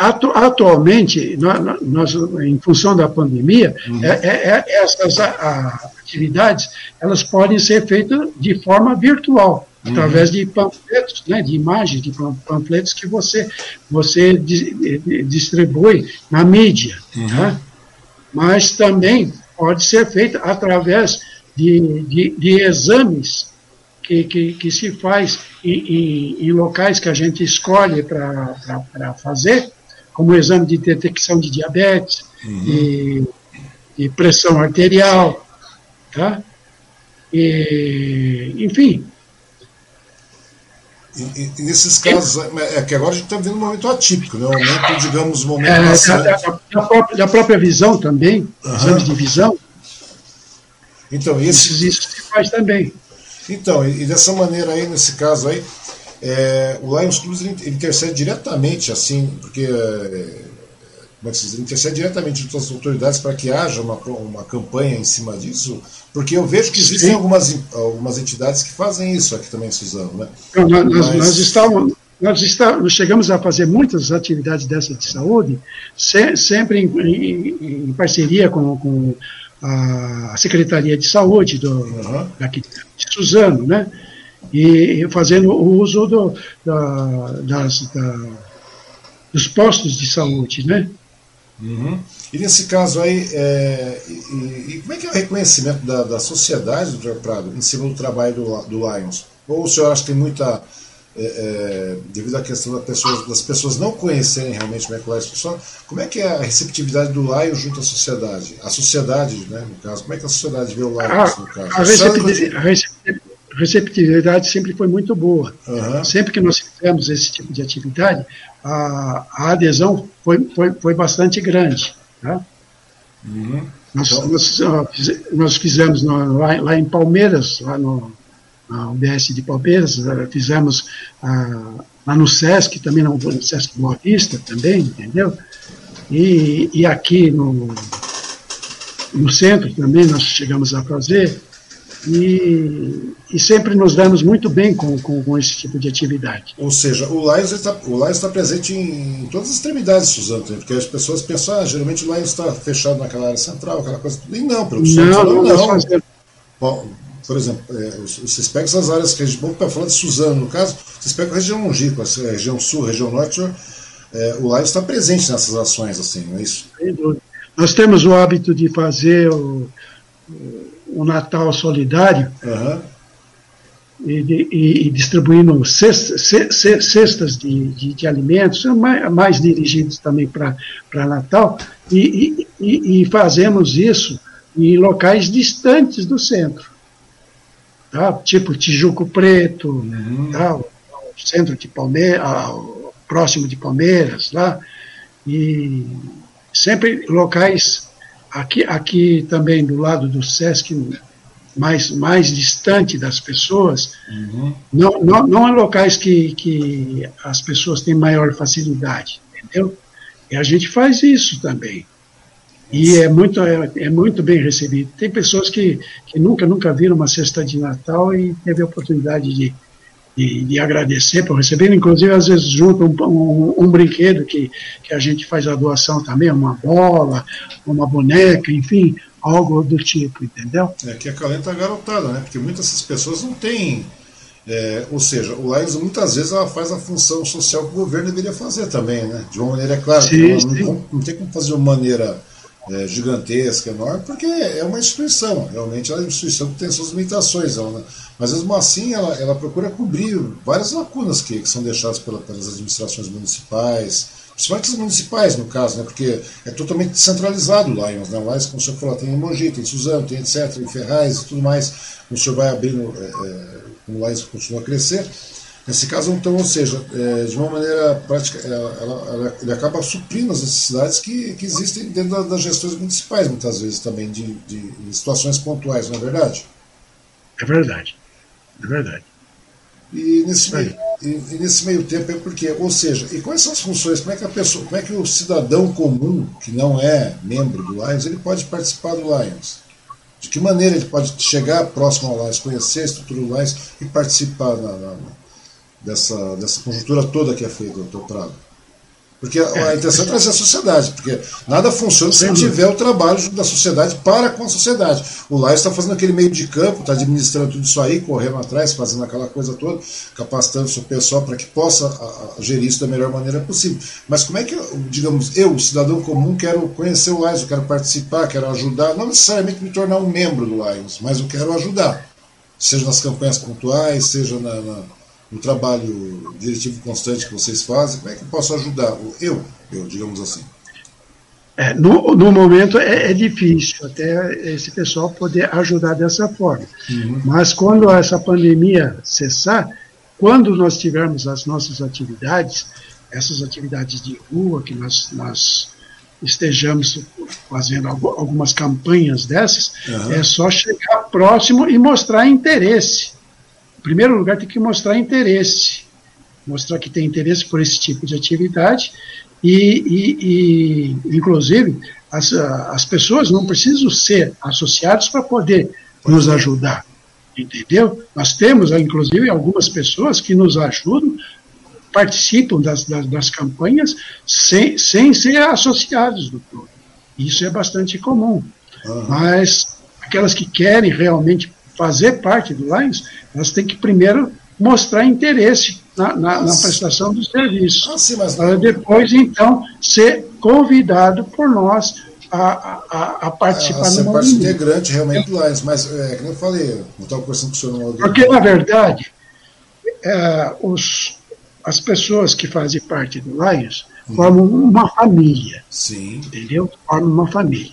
Atu, atualmente, nós, nós, em função da pandemia, uhum. é, é, é essas a, a, atividades elas podem ser feitas de forma virtual, uhum. através de panfletos, né, de imagens de panfletos que você, você distribui na mídia. Uhum. Tá? Mas também pode ser feita através de, de, de exames que, que, que, se faz em, em, em, locais que a gente escolhe para fazer, como o exame de detecção de diabetes, uhum. e, e, pressão arterial, tá? E, enfim. E, e nesses casos, é, é que agora a gente está vendo um momento atípico, né? um momento, digamos, um momento é, bastante... da, da, própria, da, própria, visão também, uhum. exames de visão. Então, esse... isso, isso se faz também. Então, e, e dessa maneira aí, nesse caso aí, é, o Lions Clubs ele, ele intercede diretamente, assim, porque é, como é que se diz? Ele intercede diretamente com as autoridades para que haja uma, uma campanha em cima disso, porque eu vejo que existem algumas, algumas entidades que fazem isso aqui também Suzano, né? Então, nós, Mas... nós, estávamos, nós, estamos, chegamos a fazer muitas atividades dessa de saúde, se, sempre em, em, em, parceria com, com a Secretaria de Saúde do, uhum. daqui de Suzano, né? e fazendo uso do, da, das, da, dos postos de saúde, né? Uhum. E nesse caso aí, é, e, e, como é que é o reconhecimento da, da sociedade do Prado em cima do trabalho do, do Lions? Ou o senhor acha que tem muita, é, é, devido à questão das pessoas, das pessoas não conhecerem realmente como é que o Lions funciona, como é que é a receptividade do Lions junto à sociedade? A sociedade, né, no caso, como é que a sociedade vê o Lions, no caso? A, receptividade, a receptividade receptividade sempre foi muito boa. Uhum. Sempre que nós fizemos esse tipo de atividade, a, a adesão foi, foi, foi bastante grande. Tá? Uhum. Nós, então... nós, nós, fizemos no, lá, lá, em Palmeiras, lá no na UBS de Palmeiras, eh, fizemos ah, lá no SESC, também no, no SESC Boa Vista também, entendeu? E, e aqui no, no centro também nós chegamos a fazer e, e sempre nos damos muito bem com, com, com, esse tipo de atividade. Ou seja, o Lions está, o Lions está presente em, todas as extremidades, Suzano, porque as pessoas pensam, ah, geralmente o Lions está fechado naquela área central, aquela coisa, e não, pelo que não, não, não. Bom, por exemplo, é, vocês pegam essas áreas que a gente, para falar de Suzano, no caso, vocês pegam a região longínqua, a região sul, a região norte, é, o Lions está presente nessas ações, assim, não é isso? Nós temos o hábito de fazer o, o Natal Solidário uhum. e, e, e, distribuindo cestas, cestas de, de, de, alimentos, mais, mais dirigidos também para Natal, e, e, fazemos isso em locais distantes do centro. Tá? Tipo Tijuco Preto, uhum. tá? o centro de Palmeiras, próximo de Palmeiras, lá, e sempre locais Aqui, aqui também do lado do SESC, mais, mais distante das pessoas, uhum. não, não, não é locais que, que as pessoas têm maior facilidade, entendeu? E a gente faz isso também. E é muito, é, é, muito bem recebido. Tem pessoas que, que nunca, nunca viram uma cesta de Natal e teve a oportunidade de, de, de agradecer por receber, inclusive às vezes junto um, um, um, brinquedo que, que a gente faz a doação também, uma bola, uma boneca, enfim, algo do tipo, entendeu? É que acalenta a garotada, né? Porque muitas dessas pessoas não têm É, ou seja, o Lions muitas vezes ela faz a função social que o governo deveria fazer também, né? De uma maneira clara, sim, não, não, não, tem como fazer de uma maneira é, gigantesca, enorme, porque é uma instituição, realmente ela é uma instituição que tem suas limitações, ela, mas mesmo assim ela, ela procura cobrir várias lacunas que, que são deixadas pela, pelas administrações municipais, principalmente as municipais no caso, né? porque é totalmente descentralizado o Lions, né? Lions, como o senhor falou, tem em tem em Suzano, tem etc, em Ferraz e tudo mais, o senhor vai abrindo, é, é, como o Lions continua a crescer, Nesse caso, então, ou seja, é, de uma maneira prática, ela, ela, ela, ele acaba suprindo as necessidades que, que existem dentro da, das gestões municipais, muitas vezes também, de, de, situações pontuais, não é verdade? É verdade, é verdade. E nesse, meio, e, e, nesse meio tempo é porque, ou seja, e quais são as funções, como é que a pessoa, como é que o cidadão comum, que não é membro do Lions, ele pode participar do Lions? De que maneira ele pode chegar próximo ao Lions, conhecer a estrutura do Lions e participar na, na dessa, dessa conjuntura toda que é feita, doutor Prado. Porque a intenção é trazer a sociedade, porque nada funciona se não tiver o trabalho da sociedade para com a sociedade. O Laio está fazendo aquele meio de campo, está administrando tudo isso aí, correndo atrás, fazendo aquela coisa toda, capacitando o seu pessoal para que possa a, a, gerir isso da melhor maneira possível. Mas como é que, digamos, eu, cidadão comum, quero conhecer o Lions, eu quero participar, quero ajudar, não necessariamente me tornar um membro do Lions, mas eu quero ajudar. Seja nas campanhas pontuais, seja na, na no trabalho diretivo constante que vocês fazem, como é que eu posso ajudar? Eu, eu digamos assim. É, no, no momento é, é, difícil até esse pessoal poder ajudar dessa forma. Uhum. Mas quando essa pandemia cessar, quando nós tivermos as nossas atividades, essas atividades de rua que nós, nós estejamos fazendo algumas campanhas dessas, uhum. é só chegar próximo e mostrar interesse em primeiro lugar, tem que mostrar interesse, mostrar que tem interesse por esse tipo de atividade e, e, e inclusive, as, as pessoas não precisam ser associadas para poder nos ajudar, entendeu? Nós temos, inclusive, algumas pessoas que nos ajudam, participam das, das, das campanhas sem, sem ser associados do clube. Isso é bastante comum. Uhum. Mas aquelas que querem realmente fazer parte do Lions, elas têm que primeiro mostrar interesse na, na, na prestação do serviço. Ah, sim, mas... Para depois, então, ser convidado por nós a, a, a participar do movimento. parte integrante realmente do Lions, mas, é, como eu falei, eu estava conversando com o senhor Porque, na verdade, é, os, as pessoas que fazem parte do Lions hum. formam uma família. Sim. Entendeu? Formam uma família.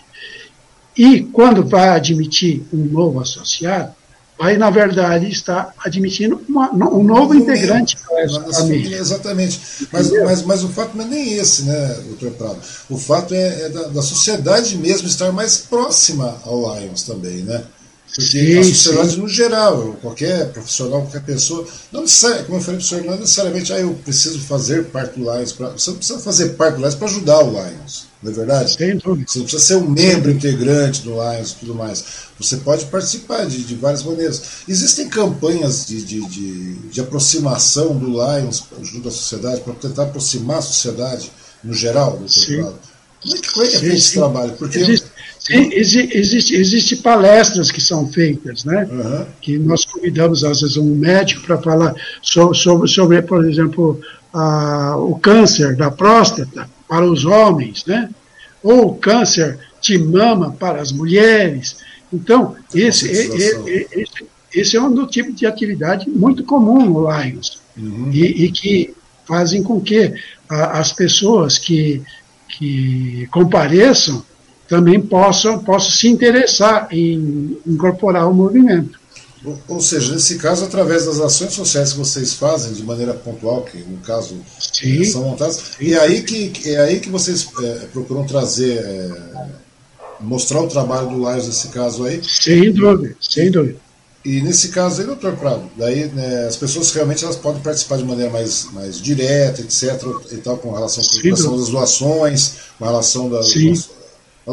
E quando vai admitir um novo associado, vai, na verdade, estar admitindo uma, um novo integrante da família. Exatamente. Mas, mas, mas o fato não é nem esse, né, doutor Prado? O fato é, é da, da, sociedade mesmo estar mais próxima ao Lions também, né? Porque sim, a sociedade sim. no geral, qualquer profissional, qualquer pessoa, não necessariamente, como eu falei para o senhor, não é necessariamente, ah, eu preciso fazer parte do Lions, pra, você não precisa fazer parte do Lions para ajudar o Lions, não é verdade? Sim, você não precisa ser um membro integrante do Lions e tudo mais. Você pode participar de, de várias maneiras. Existem campanhas de, de, de, de aproximação do Lions junto à sociedade, para tentar aproximar a sociedade no geral, doutor Sim. Como é que, como é, que é feito esse trabalho? Porque existe, sim, existe, existe palestras que são feitas, né? Uhum. Que nós convidamos, às vezes, um médico para falar sobre, sobre, sobre, por exemplo, a, o câncer da próstata para os homens, né? Ou o câncer de mama para as mulheres. Então, esse, esse, esse é um tipo de atividade muito comum no Lions. Uhum. E, e, que fazem com que a, as pessoas que que compareçam também possam, possam se interessar em incorporar o movimento. Ou seja, nesse caso, através das ações sociais que vocês fazem de maneira pontual, que no caso sim, são montadas, e é aí que, é aí que vocês é, procuram trazer, é, mostrar o trabalho do Laios nesse caso aí. Sem dúvida, sem dúvida. E nesse caso aí, doutor Prado, daí né, as pessoas realmente elas podem participar de maneira mais, mais direta, etc, e tal, com relação à das doações, com relação das.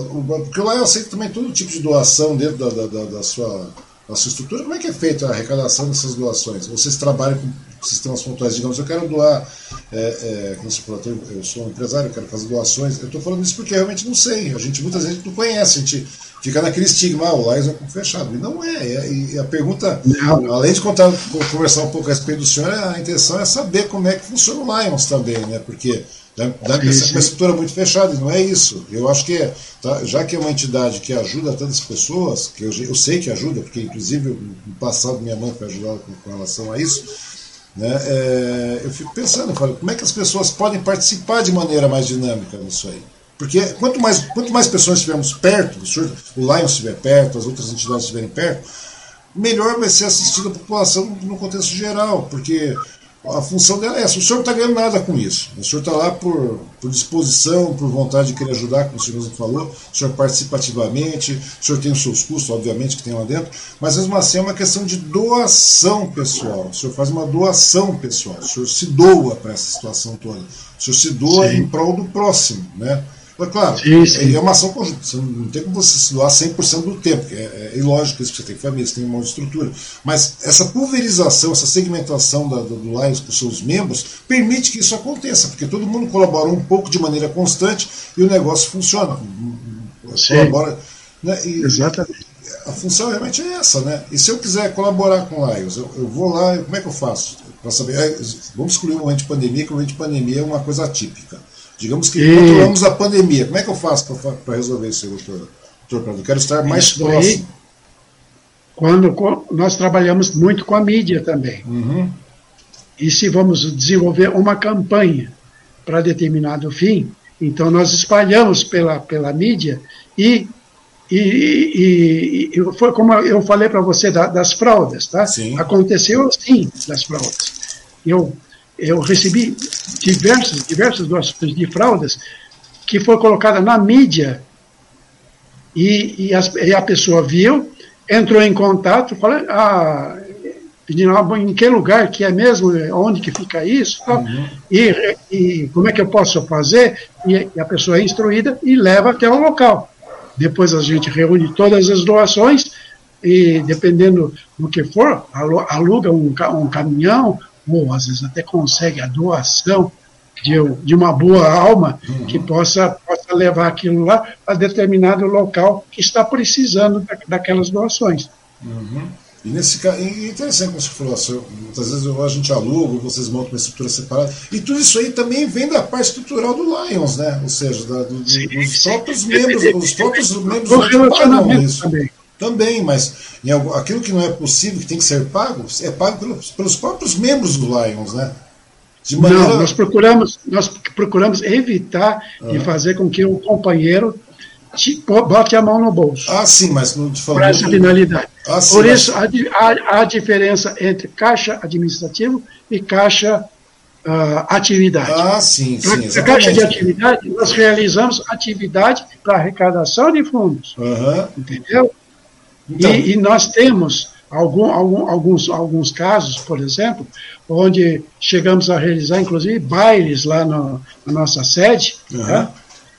Porque lá eu aceito também todo tipo de doação dentro da, da, da, da, sua, da sua estrutura. Como é que é feita a arrecadação dessas doações? Vocês trabalham com sistemas pontuais. Digamos, eu quero doar, é, é, como você falou, eu sou um empresário, eu quero fazer doações. Eu estou falando isso porque realmente não sei. A gente, muita gente não conhece, a gente fica naquele estigma, ah, o Lions é fechado. E não é. é e a pergunta, não. além de contar, conversar um pouco a respeito do senhor, a intenção é saber como é que funciona o Lions também, né? Porque Dá, dá uma estrutura muito fechada, e não é isso. Eu acho que, tá, já que é uma entidade que ajuda tantas pessoas, que eu, eu sei que ajuda, porque inclusive no passado minha mãe foi ajudada com, com relação a isso, né, é, eu fico pensando, eu falo, como é que as pessoas podem participar de maneira mais dinâmica nisso aí? Porque quanto mais, quanto mais pessoas estivermos perto, o Lions estiver perto, as outras entidades estiverem perto, melhor vai ser assistida a população no contexto geral, porque a função dela é essa. O senhor não está ganhando nada com isso. O senhor está lá por, por disposição, por vontade de querer ajudar, como o senhor mesmo falou. O senhor participa ativamente, o senhor tem os seus custos, obviamente, que tem lá dentro, mas mesmo assim é uma questão de doação pessoal. O senhor faz uma doação pessoal. O senhor se doa para essa situação toda. O senhor se doa Sim. em prol do próximo. Né? Mas, claro, sim, sim. é uma ação conjunta. Você não tem como você se doar 100% do tempo. É, é, é ilógico isso, você tem família, você tem uma estrutura. Mas essa pulverização, essa segmentação da, do, Lions com seus membros, permite que isso aconteça, porque todo mundo colabora um pouco de maneira constante e o negócio funciona. Sim. Colabora, né? e, Exatamente. A função realmente é essa, né? E se eu quiser colaborar com o Lions, eu, eu vou lá, como é que eu faço? Para saber, é, vamos excluir o momento de pandemia, que o momento de pandemia é uma coisa atípica. Digamos que e... controlamos a pandemia. Como é que eu faço para resolver isso, doutor? doutor Eu quero estar mais isso próximo. Aí, quando nós trabalhamos muito com a mídia também. Uhum. E se vamos desenvolver uma campanha para determinado fim, então nós espalhamos pela, pela mídia e, e, e, e foi como eu falei para você da, das fraldas, tá? Sim. Aconteceu sim das fraldas. Eu eu recebi diversas, diversas doações de fraldas que foi colocada na mídia. E, e, as, e, a pessoa viu, entrou em contato, falou, ah, pedindo ah, em que lugar que é mesmo, onde que fica isso, uhum. e, e, como é que eu posso fazer, e, e a pessoa é instruída e leva até o local. Depois a gente reúne todas as doações e, dependendo do que for, aluga um, um caminhão ou às vezes até consegue a doação de, de uma boa alma uhum. que possa, possa levar aquilo lá a determinado local que está precisando da, daquelas doações. Uhum. E nesse caso, interessante como você falou, assim, muitas vezes a gente aluga, vocês montam uma estrutura separada, e tudo isso aí também vem da parte estrutural do Lions, né? Ou seja, da, do, sim, dos sim. próprios membros, os próprios membros do relacionamento também. Também, mas em, aquilo que não é possível, que tem que ser pago, é pago pelos, pelos próprios membros do Lions, né? De maneira... Não, nós procuramos, nós procuramos evitar uhum. de fazer com que o companheiro te, bote a mão no bolso. Ah, sim, mas não te falou. Para essa finalidade. Ah, sim, Por isso, mas... a, a, diferença entre caixa administrativo e caixa uh, atividade. Ah, sim, sim. A caixa de atividade, nós realizamos atividade para arrecadação de fundos. Uhum. Entendeu? Então, e, e, nós temos algum, algum, alguns, alguns casos, por exemplo, onde chegamos a realizar, inclusive, bailes lá no, na nossa sede, né,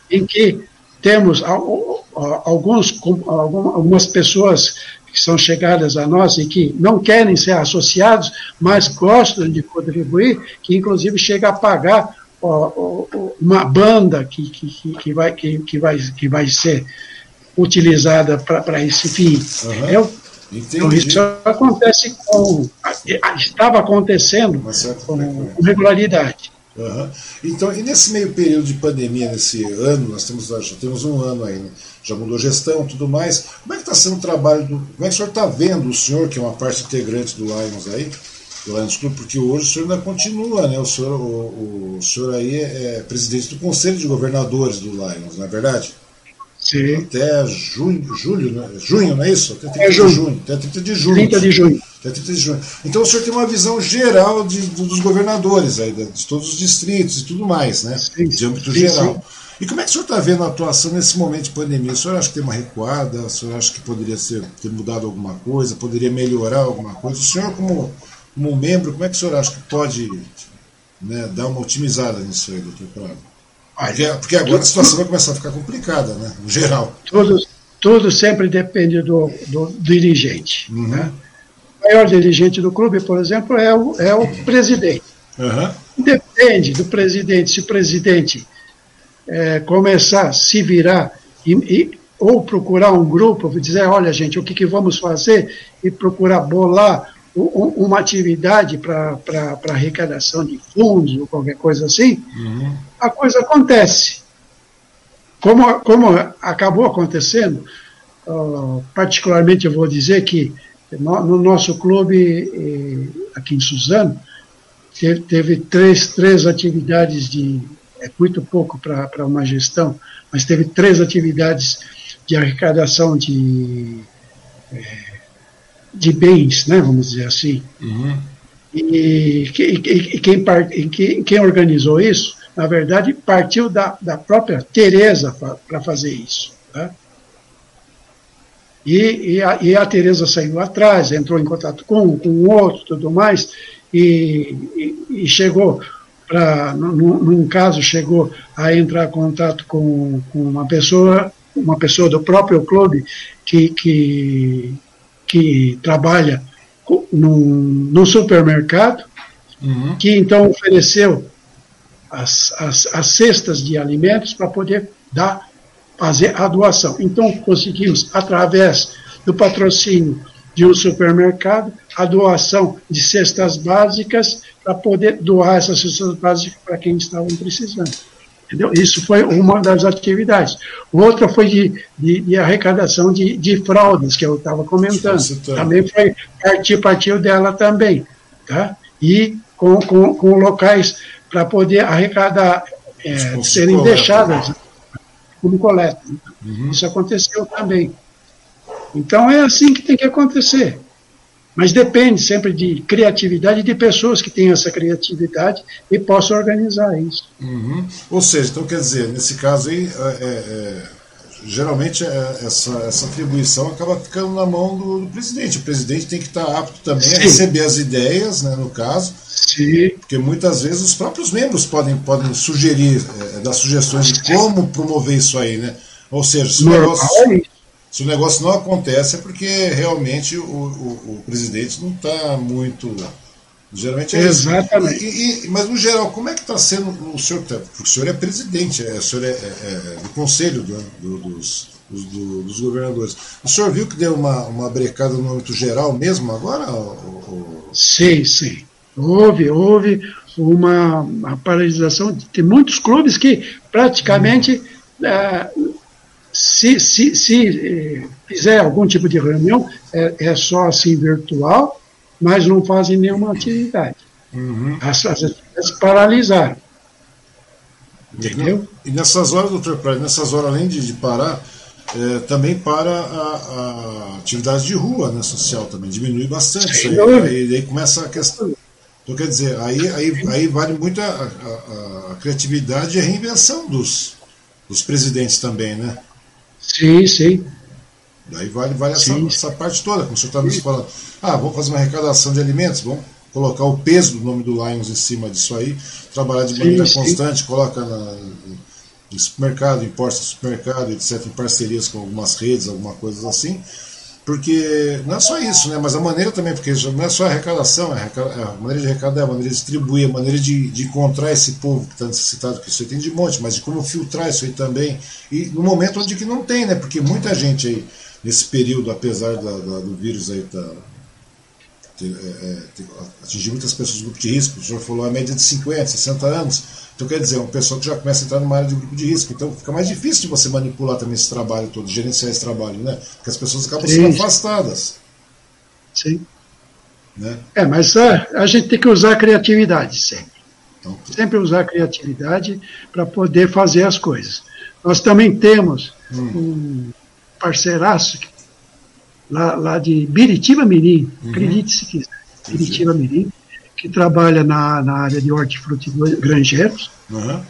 em que temos alguns, algumas pessoas que são chegadas a nós e que não querem ser associados, mas gostam de contribuir, que inclusive chega a pagar uma banda que, que, que, vai, que, que, vai, que vai ser utilizada para esse fim. Uhum. Eu, então isso acontece com. estava acontecendo com, com regularidade. Uhum. Então, e nesse meio período de pandemia, nesse ano, nós temos, já temos um ano aí, né? já mudou gestão tudo mais. Como é que está sendo o trabalho do. Como é que o senhor está vendo, o senhor, que é uma parte integrante do Lions aí, do Lions Club, porque hoje o senhor ainda continua, né? O senhor, o, o, senhor aí é, é presidente do Conselho de Governadores do Lions, não é verdade? Sim. Até junho, julho, né? junho, não é isso? Até 30 é junho. de junho. Até 30 de junho. 30 de junho. Até 30 de junho. Então o senhor tem uma visão geral de, dos governadores, aí, de todos os distritos e tudo mais, né? Sim, de âmbito sim, geral. Sim. E como é que o senhor está vendo a atuação nesse momento de pandemia? O senhor acha que tem uma recuada? O senhor acha que poderia ser, ter mudado alguma coisa? Poderia melhorar alguma coisa? O senhor, como, como membro, como é que o senhor acha que pode né, dar uma otimizada nisso aí, doutor Prado? Porque, porque agora a situação vai começar a ficar complicada, né? No geral. Tudo, tudo sempre depende do, do dirigente. Uhum. Né? maior dirigente do clube, por exemplo, é o, é o presidente. Uhum. Depende do presidente, se o presidente é, começar a se virar e, e, ou procurar um grupo, dizer, olha gente, o que, que vamos fazer e procurar bolar uma atividade para arrecadação de fundos ou qualquer coisa assim, uhum. a coisa acontece. Como, como acabou acontecendo, uh, particularmente eu vou dizer que no, no nosso clube eh, aqui em Suzano, teve, teve três, três atividades de. É muito pouco para uma gestão, mas teve três atividades de arrecadação de. É, de bens, né, vamos dizer assim. Uhum. E, e, e, quem, quem, quem, organizou isso, na verdade, partiu da, da própria Tereza para fazer isso. Tá? E, e, a, e a Tereza saiu atrás, entrou em contato com um, com o outro, tudo mais, e, e, e chegou para, num, num, caso, chegou a entrar em contato com, com uma pessoa, uma pessoa do próprio clube que, que que trabalha num, num supermercado, uhum. que então ofereceu as, as, as cestas de alimentos para poder dar, fazer a doação. Então conseguimos, através do patrocínio de um supermercado, a doação de cestas básicas para poder doar essas cestas básicas para quem estavam precisando. Entendeu? Isso foi uma das atividades. Outra foi de, de, de arrecadação de, de, fraldas, que eu estava comentando. Também foi partir, partiu dela também. Tá? E com, com, com locais para poder arrecadar, é, serem coleta. deixadas como coleta. Uhum. Isso aconteceu também. Então é assim que tem que acontecer. Mas depende sempre de criatividade de pessoas que têm essa criatividade e possam organizar isso. Uhum. Ou seja, então quer dizer, nesse caso aí, é, é, é geralmente é, essa, essa atribuição acaba ficando na mão do, do, presidente. O presidente tem que estar apto também Sim. a receber as ideias, né, no caso. Sim. Porque muitas vezes os próprios membros podem, podem sugerir, é, dar sugestões de como promover isso aí, né? Ou seja, se o negócio se o negócio não acontece é porque realmente o, o, o presidente não está muito. Geralmente é Exatamente. E, e, mas, no geral, como é que está sendo o senhor? Porque o senhor é presidente, é, o senhor é, é, é do conselho do, do, dos, do, dos governadores. O senhor viu que deu uma, uma brecada no âmbito geral mesmo agora? Ou, Sim, sim. Houve, houve uma, uma paralisação. Tem muitos clubes que praticamente. Hum se, se, se eh, fizer algum tipo de reunião, é, é, só assim virtual, mas não fazem nenhuma atividade. Uhum. As, as atividades paralisaram. Entendeu? E nessas horas, doutor Praia, nessas horas, além de, de parar, é, também para a, a, atividade de rua né, social também, diminui bastante isso aí. Aí, aí começa a questão. Então, quer dizer, aí, aí, aí vale muito a, a, a criatividade e a reinvenção dos, dos presidentes também, né? Sim, sim. Daí vale, vale essa, essa, parte toda, como o senhor está nos falando. Ah, vamos fazer uma arrecadação de alimentos, vamos colocar o peso do nome do Lions em cima disso aí, trabalhar de maneira sim, constante, sim. coloca na, em supermercado, em portas de supermercado, etc., em parcerias com algumas redes, alguma coisa assim. Porque não é só isso, né? mas a maneira também, porque não é só a arrecadação, é a, maneira de arrecadar, a maneira de distribuir, a maneira de, de encontrar esse povo que está necessitado, que isso aí tem de monte, mas de como filtrar isso aí também. E no momento onde que não tem, né? Porque muita gente aí, nesse período, apesar da, da do vírus aí tá, ter, é, é atingir muitas pessoas do grupo de risco, o senhor falou a média de 50, 60 anos então, quer dizer, é uma pessoa que já começa a entrar numa área de grupo de risco. Então, fica mais difícil de você manipular também esse trabalho todo, gerenciar esse trabalho, né? Porque as pessoas acabam Sim. sendo afastadas. Sim. Né? É, mas a, a gente tem que usar a criatividade sempre. Então, tá. sempre usar a criatividade para poder fazer as coisas. Nós também temos hum. um parceiraço lá, lá de Biritiba Mirim, uhum. acredite se quiser, Biritiba Mirim, que trabalha na, na área de hortifruti granjeiros. Uhum.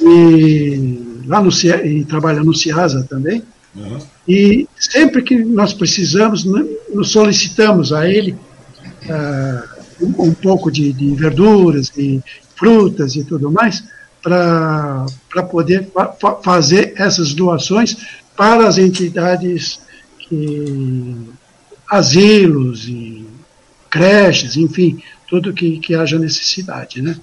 E lá no e trabalha no Ciasa também. Uhum. E sempre que nós precisamos, nos solicitamos a ele uh, um, um, pouco de, de verduras e frutas e tudo mais, para poder fa fazer essas doações para as entidades asilos e creches, enfim, tudo que, que haja necessidade, né?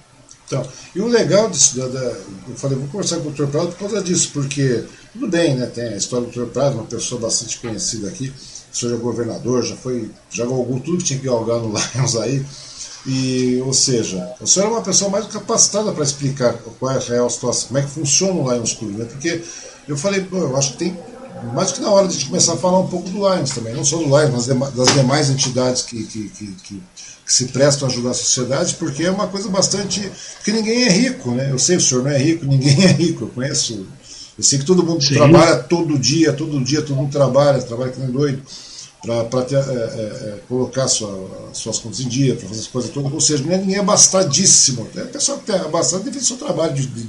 Então, e o legal disso, da, da, eu falei, vou conversar com o Dr. Prado por causa disso, porque, tudo bem, né, tem a história do Dr. Prado, uma pessoa bastante conhecida aqui, o senhor é governador, já foi, já galgou tudo que tinha que galgar no Lions aí, e, ou seja, o senhor é uma pessoa mais capacitada para explicar qual é a real situação, como é que funciona o Lions Club, né, porque eu falei, pô, eu acho que tem mais que na hora de a gente começar a falar um pouco do Lions também, não só do Lions, mas das demais entidades que, que, que, que, que se prestam a ajudar a sociedade, porque é uma coisa bastante. Porque ninguém é rico, né? Eu sei, o senhor não é rico, ninguém é rico, eu conheço. Eu sei que todo mundo Sim. trabalha todo dia, todo dia, todo mundo trabalha, trabalha que nem doido, para é, é, é, colocar sua, suas contas em dia, para fazer as coisas todas. Ou seja, ninguém é abastadíssimo. É pessoal que tem abastado depende do seu trabalho de, de,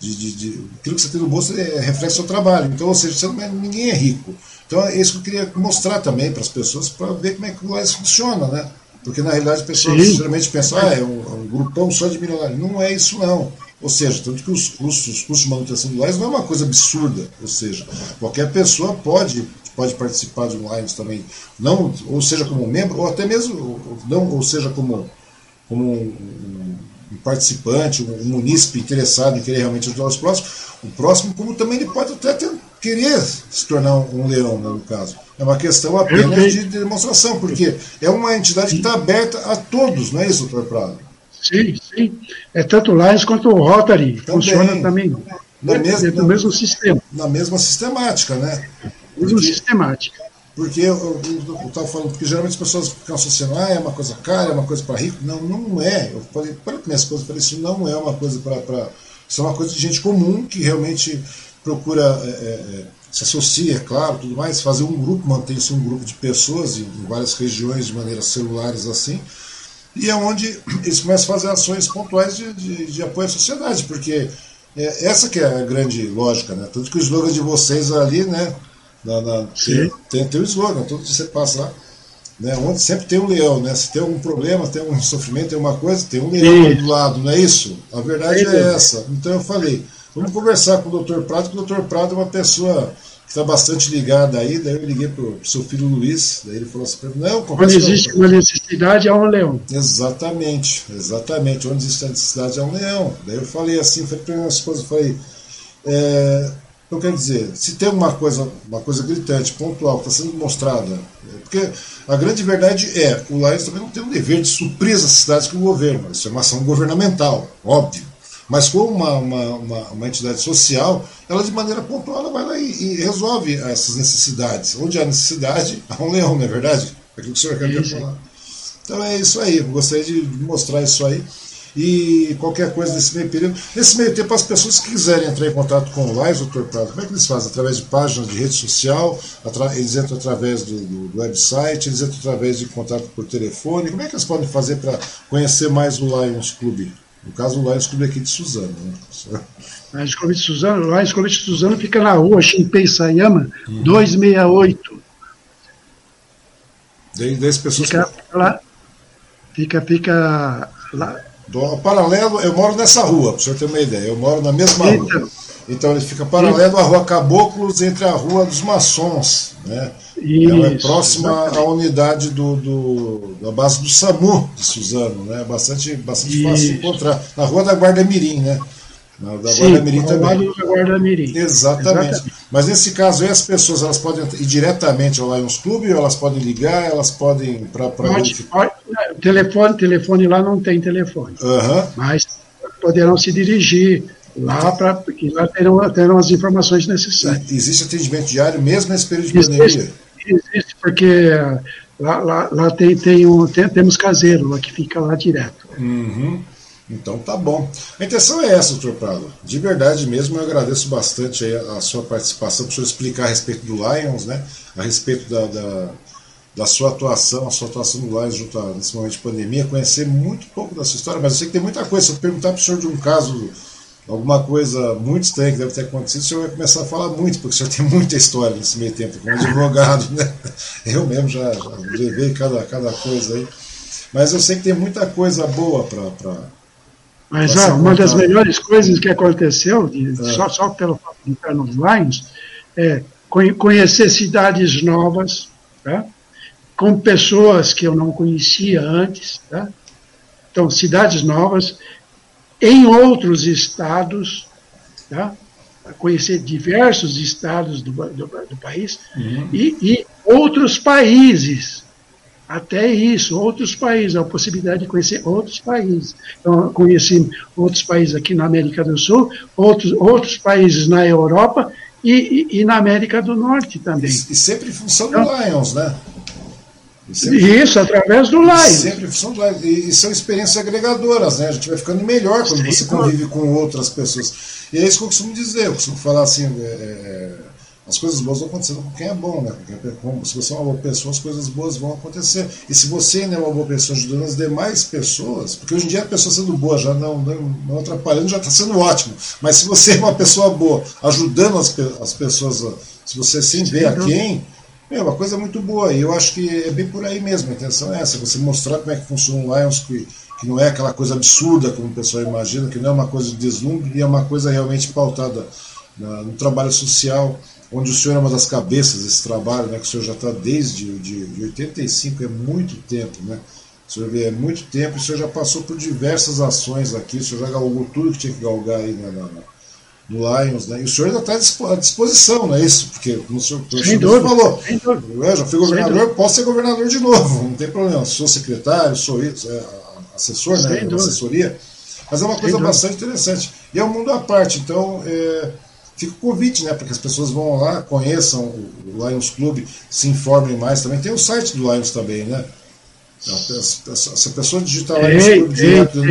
de de, de, aquilo que você tem no bolso é, reflete seu trabalho. Então, ou seja, não é, ninguém é rico. Então, é isso que eu queria mostrar também para as pessoas, para ver como é que o Lages funciona, né? Porque, na realidade, as pessoas Sim. geralmente pensam, ah, é um, é um grupão só de milionários. Não é isso, não. Ou seja, tanto que os custos, os custos de manutenção do Lions não é uma coisa absurda. Ou seja, qualquer pessoa pode, pode participar de um Lions também, não, ou seja como membro, ou até mesmo, não, ou seja como, como um participante, um, munícipe interessado em querer realmente ajudar os próximos, o próximo, como também ele pode até ter, querer se tornar um, leão, né, no caso. É uma questão apenas de demonstração, porque é uma entidade que está aberta a todos, não é isso, doutor Prado? Sim, sim. É tanto o Lions quanto o Rotary. Também, funciona também. Na mesma, no mesmo sistema. Na mesma sistemática, né? Mesma sistemática. Porque eu estava falando, porque geralmente as pessoas ficam associando, ah, é uma coisa cara, é uma coisa para rico. Não, não é. Eu falei para minha esposa, falei, isso não é uma coisa para. Isso é uma coisa de gente comum que realmente procura. É, é, é, se associa, é claro, tudo mais, fazer um grupo, mantém-se um grupo de pessoas em, em várias regiões de maneiras celulares assim, e é onde eles começam a fazer ações pontuais de, de, de apoio à sociedade, porque é, essa que é a grande lógica, né? Tanto que o slogan de vocês ali, né? Na, na, tem, tem, tem o slogan, tudo que você passa lá. Né, onde sempre tem um leão, né? Se tem algum problema, tem um sofrimento, tem uma coisa, tem um leão do lado, não é isso? A verdade é essa. Então eu falei, vamos conversar com o Dr. Prado, porque o Dr. Prado é uma pessoa que está bastante ligada aí, daí eu liguei para o seu filho Luiz, daí ele falou assim, não, Quando existe uma necessidade, é um leão. Exatamente, exatamente. Onde existe a necessidade é um leão. Daí eu falei assim, falei para minha esposa, falei, é, então, quer dizer, se tem uma coisa, uma coisa gritante, pontual, que está sendo mostrada, é porque a grande verdade é, o Lions também não tem um dever de suprir as cidades com o governo, isso é uma ação governamental, óbvio. Mas como uma, uma, uma, uma, entidade social, ela de maneira pontual ela vai lá e, e, resolve essas necessidades. Onde há necessidade, há um leão, não é verdade? É aquilo que o senhor quer falar. Então é isso aí, eu gostaria de mostrar isso aí e qualquer coisa nesse meio período. Nesse meio tempo, as pessoas que quiserem entrar em contato com o Lais, doutor Prado, como é que eles fazem? Através de páginas de rede social, eles entram através do, do, do, website, eles entram através de contato por telefone. Como é que eles podem fazer para conhecer mais o Lions Clube? No caso, o Lions Clube aqui de Suzano. Né? Lions Clube de Suzano, o Lions Clube de Suzano fica na rua Shinpei Sayama, uhum. 268. Daí, daí as pessoas. Fica, lá, fica, fica lá, do, paralelo, eu moro nessa rua, para o senhor ter uma ideia. Eu moro na mesma rua. Então, ele fica paralelo à rua Caboclos entre a rua dos Maçons. Né? Isso, Ela é próxima exatamente. à unidade do, do, da base do SAMU de Suzano, né? Bastante, bastante fácil de encontrar. Na rua da Guarda Mirim, né? Na, da Sim, Guarda Mirim também. Da Guarda Mirim. Exatamente. Exatamente. Mas nesse caso aí as pessoas elas podem ir diretamente ao Lions Club, ou elas podem ligar, elas podem para pode, pode, telefone, telefone lá não tem telefone. Uhum. Mas poderão se dirigir lá para que lá terão, terão as informações necessárias. Existe atendimento diário mesmo nesse período de existe, pandemia? Existe, porque lá, lá, lá tem, tem um, tem, temos caseiro lá que fica lá direto. Uhum. Então tá bom. A intenção é essa, doutor Prado. De verdade mesmo, eu agradeço bastante a sua participação, para o senhor explicar a respeito do Lions, né? a respeito da, da, da sua atuação, a sua atuação no Lions junto a, nesse momento de pandemia, conhecer muito pouco da sua história, mas eu sei que tem muita coisa. Se eu perguntar para o senhor de um caso, alguma coisa muito estranha que deve ter acontecido, o senhor vai começar a falar muito, porque o senhor tem muita história nesse meio tempo, como advogado, né? Eu mesmo já, já levei cada, cada coisa aí. Mas eu sei que tem muita coisa boa para mas ah, uma das melhores coisas que aconteceu, de, é. só, só pelo fato de estar nos Lions, é conhecer cidades novas, tá? com pessoas que eu não conhecia antes, tá? Então, cidades novas, em outros estados, tá? conhecer diversos estados do, do, do país uhum. e, e, outros países. Até isso, outros países, a possibilidade de conhecer outros países. Então, conheci outros países aqui na América do Sul, outros, outros países na Europa e, e, e na América do Norte também. E, e sempre em função então, do Lions, né? Sempre, Isso, através do Lions. Sempre em função do Lions. E, são experiências agregadoras, né? A gente vai ficando melhor quando Sim, você convive com outras pessoas. E é isso que eu costumo dizer, eu costumo falar assim, é, é, as coisas boas vão acontecendo com quem é bom, né? Porque, se você é uma boa pessoa, as coisas boas vão acontecer. E se você ainda é uma boa pessoa ajudando as demais pessoas, porque hoje em dia a pessoa sendo boa já não, não, não atrapalhando, já está sendo ótimo. Mas se você é uma pessoa boa, ajudando as, as pessoas, se você sem ver a quem, é uma coisa muito boa. E eu acho que é bem por aí mesmo. A intenção é essa, você mostrar como é que funciona o Lions, que que não é aquela coisa absurda como o pessoal imagina, que não é uma coisa de deslumbre, e é uma coisa realmente pautada na, no trabalho social, onde o senhor é uma das cabeças desse trabalho, né, que o senhor já está desde de, de 85, é muito tempo, né? O senhor vê, é muito tempo, e o senhor já passou por diversas ações aqui, o senhor já galgou tudo que tinha que galgar aí na, na, no Lions, né? E o senhor ainda está à disposição, não é isso? Porque, como o senhor, o senhor falou, eu já fui governador, posso ser governador de novo, não tem problema. Sou secretário, sou isso, é, assessor, né? assessoria. Mas é uma coisa bastante interessante. E é um mundo à parte, então é, fica o convite, né? Para que as pessoas vão lá, conheçam o Lions Club, se informem mais também. Tem o site do Lions também, né? Então, se a pessoa digitar Lions Club direto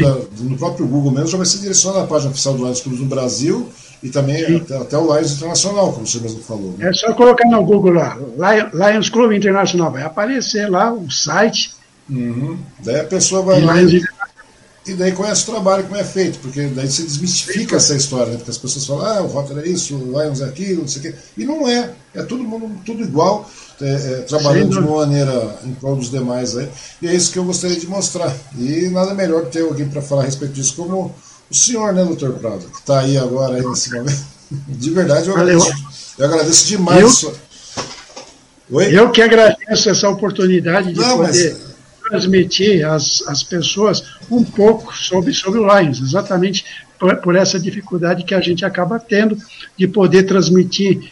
no próprio Google mesmo, já vai ser direcionado à página oficial do Lions Club no Brasil e também até, até, o Lions Internacional, como você mesmo falou. Né? É só colocar no Google lá, Lions Club Internacional, vai aparecer lá o site Uhum. Daí a pessoa vai lá e, e daí conhece o trabalho, como é feito, porque daí você desmistifica essa história, né? porque as pessoas falam, ah, o Rotter é isso, o Lions é aquilo, não sei o quê. E não é, é todo mundo tudo igual, é, é, trabalhando de uma maneira em prol dos demais aí. E é isso que eu gostaria de mostrar. E nada melhor que ter alguém para falar a respeito disso, como o senhor, né, doutor Prado, que está aí agora aí nesse momento. De verdade, eu agradeço, eu agradeço demais. Eu, Oi? eu que agradeço essa oportunidade de não, poder. Mas, transmitir às, às pessoas um pouco sobre, sobre o Lions, exatamente por, por essa dificuldade que a gente acaba tendo de poder transmitir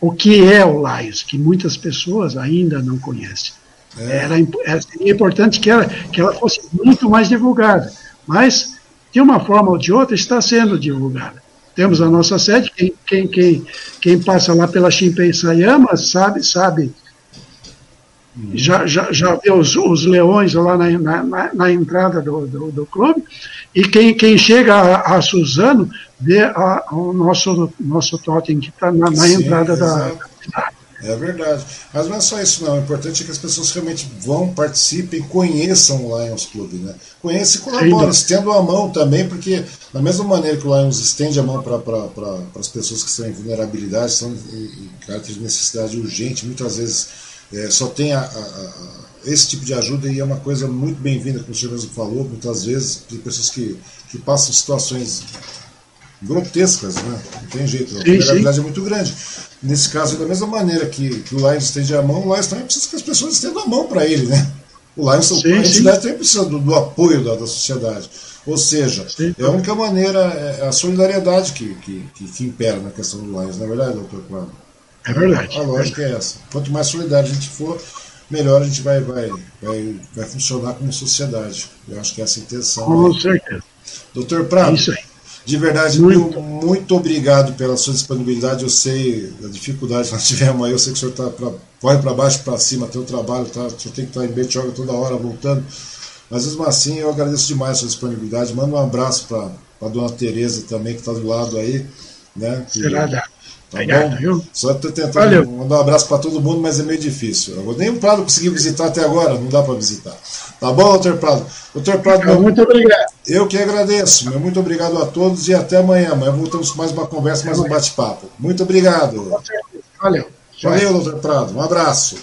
o que é o Lions, que muitas pessoas ainda não conhecem. É. Era, era importante que ela, que ela fosse muito mais divulgada, mas de uma forma ou de outra está sendo divulgada. Temos a nossa sede, quem, quem, quem, quem passa lá pela Shinpei Sayama sabe, sabe já, já, já vê os, os leões lá na, na, na entrada do, do, do, clube, e quem, quem chega a, a Suzano vê a, o nosso, nosso totem que está na, na Sim, entrada da. É verdade. Mas não é só isso, não. O importante é que as pessoas realmente vão, participem, conheçam o Lions Club. Né? Conheçam e colaborem, estendam a mão também, porque da mesma maneira que o Lions estende a mão para pra, as pessoas que estão em vulnerabilidade, estão em, em caráter de necessidade urgente, muitas vezes é, só tem a, a, a, esse tipo de ajuda e é uma coisa muito bem-vinda, como o senhor mesmo falou, muitas vezes, tem pessoas que, que passam situações grotescas, né? não tem jeito, a vulnerabilidade é muito grande. Nesse caso, da mesma maneira que, que o Lions estende a mão, o Lions também precisa que as pessoas estendam a mão para ele, né? O Lions, sim, a entidade também precisa do, do apoio da, da, sociedade. Ou seja, sim. é a única maneira, é a solidariedade que, que, que, que impera na questão do Lions, não é verdade, doutor Cláudio? É verdade. A lógica é essa. Quanto mais solidário a gente for, melhor a gente vai, vai, vai, vai funcionar como sociedade. Eu acho que essa é a intenção. Com certeza. Doutor Prado, é isso aí. de verdade, muito. muito obrigado pela sua disponibilidade. Eu sei a dificuldade que nós tivemos aí. Eu sei que o senhor está pra, corre para baixo para cima, tem o trabalho, tá, o senhor tem que estar em Betioga toda hora voltando. Mas mesmo assim, eu agradeço demais a sua disponibilidade. Manda um abraço para a dona Tereza também, que está do lado aí. Né, que, Será Tá Obrigado, bom? viu? Só estou tentando Valeu. mandar um abraço para todo mundo, mas é meio difícil. Eu nem o Prado conseguiu visitar até agora, não dá para visitar. Tá bom, doutor Prado? Doutor Prado, meu, muito obrigado. Eu que agradeço. Meu muito obrigado a todos e até amanhã. Amanhã voltamos com mais uma conversa, mais um bate-papo. Muito obrigado. Valeu. Valeu, doutor Prado. Um abraço.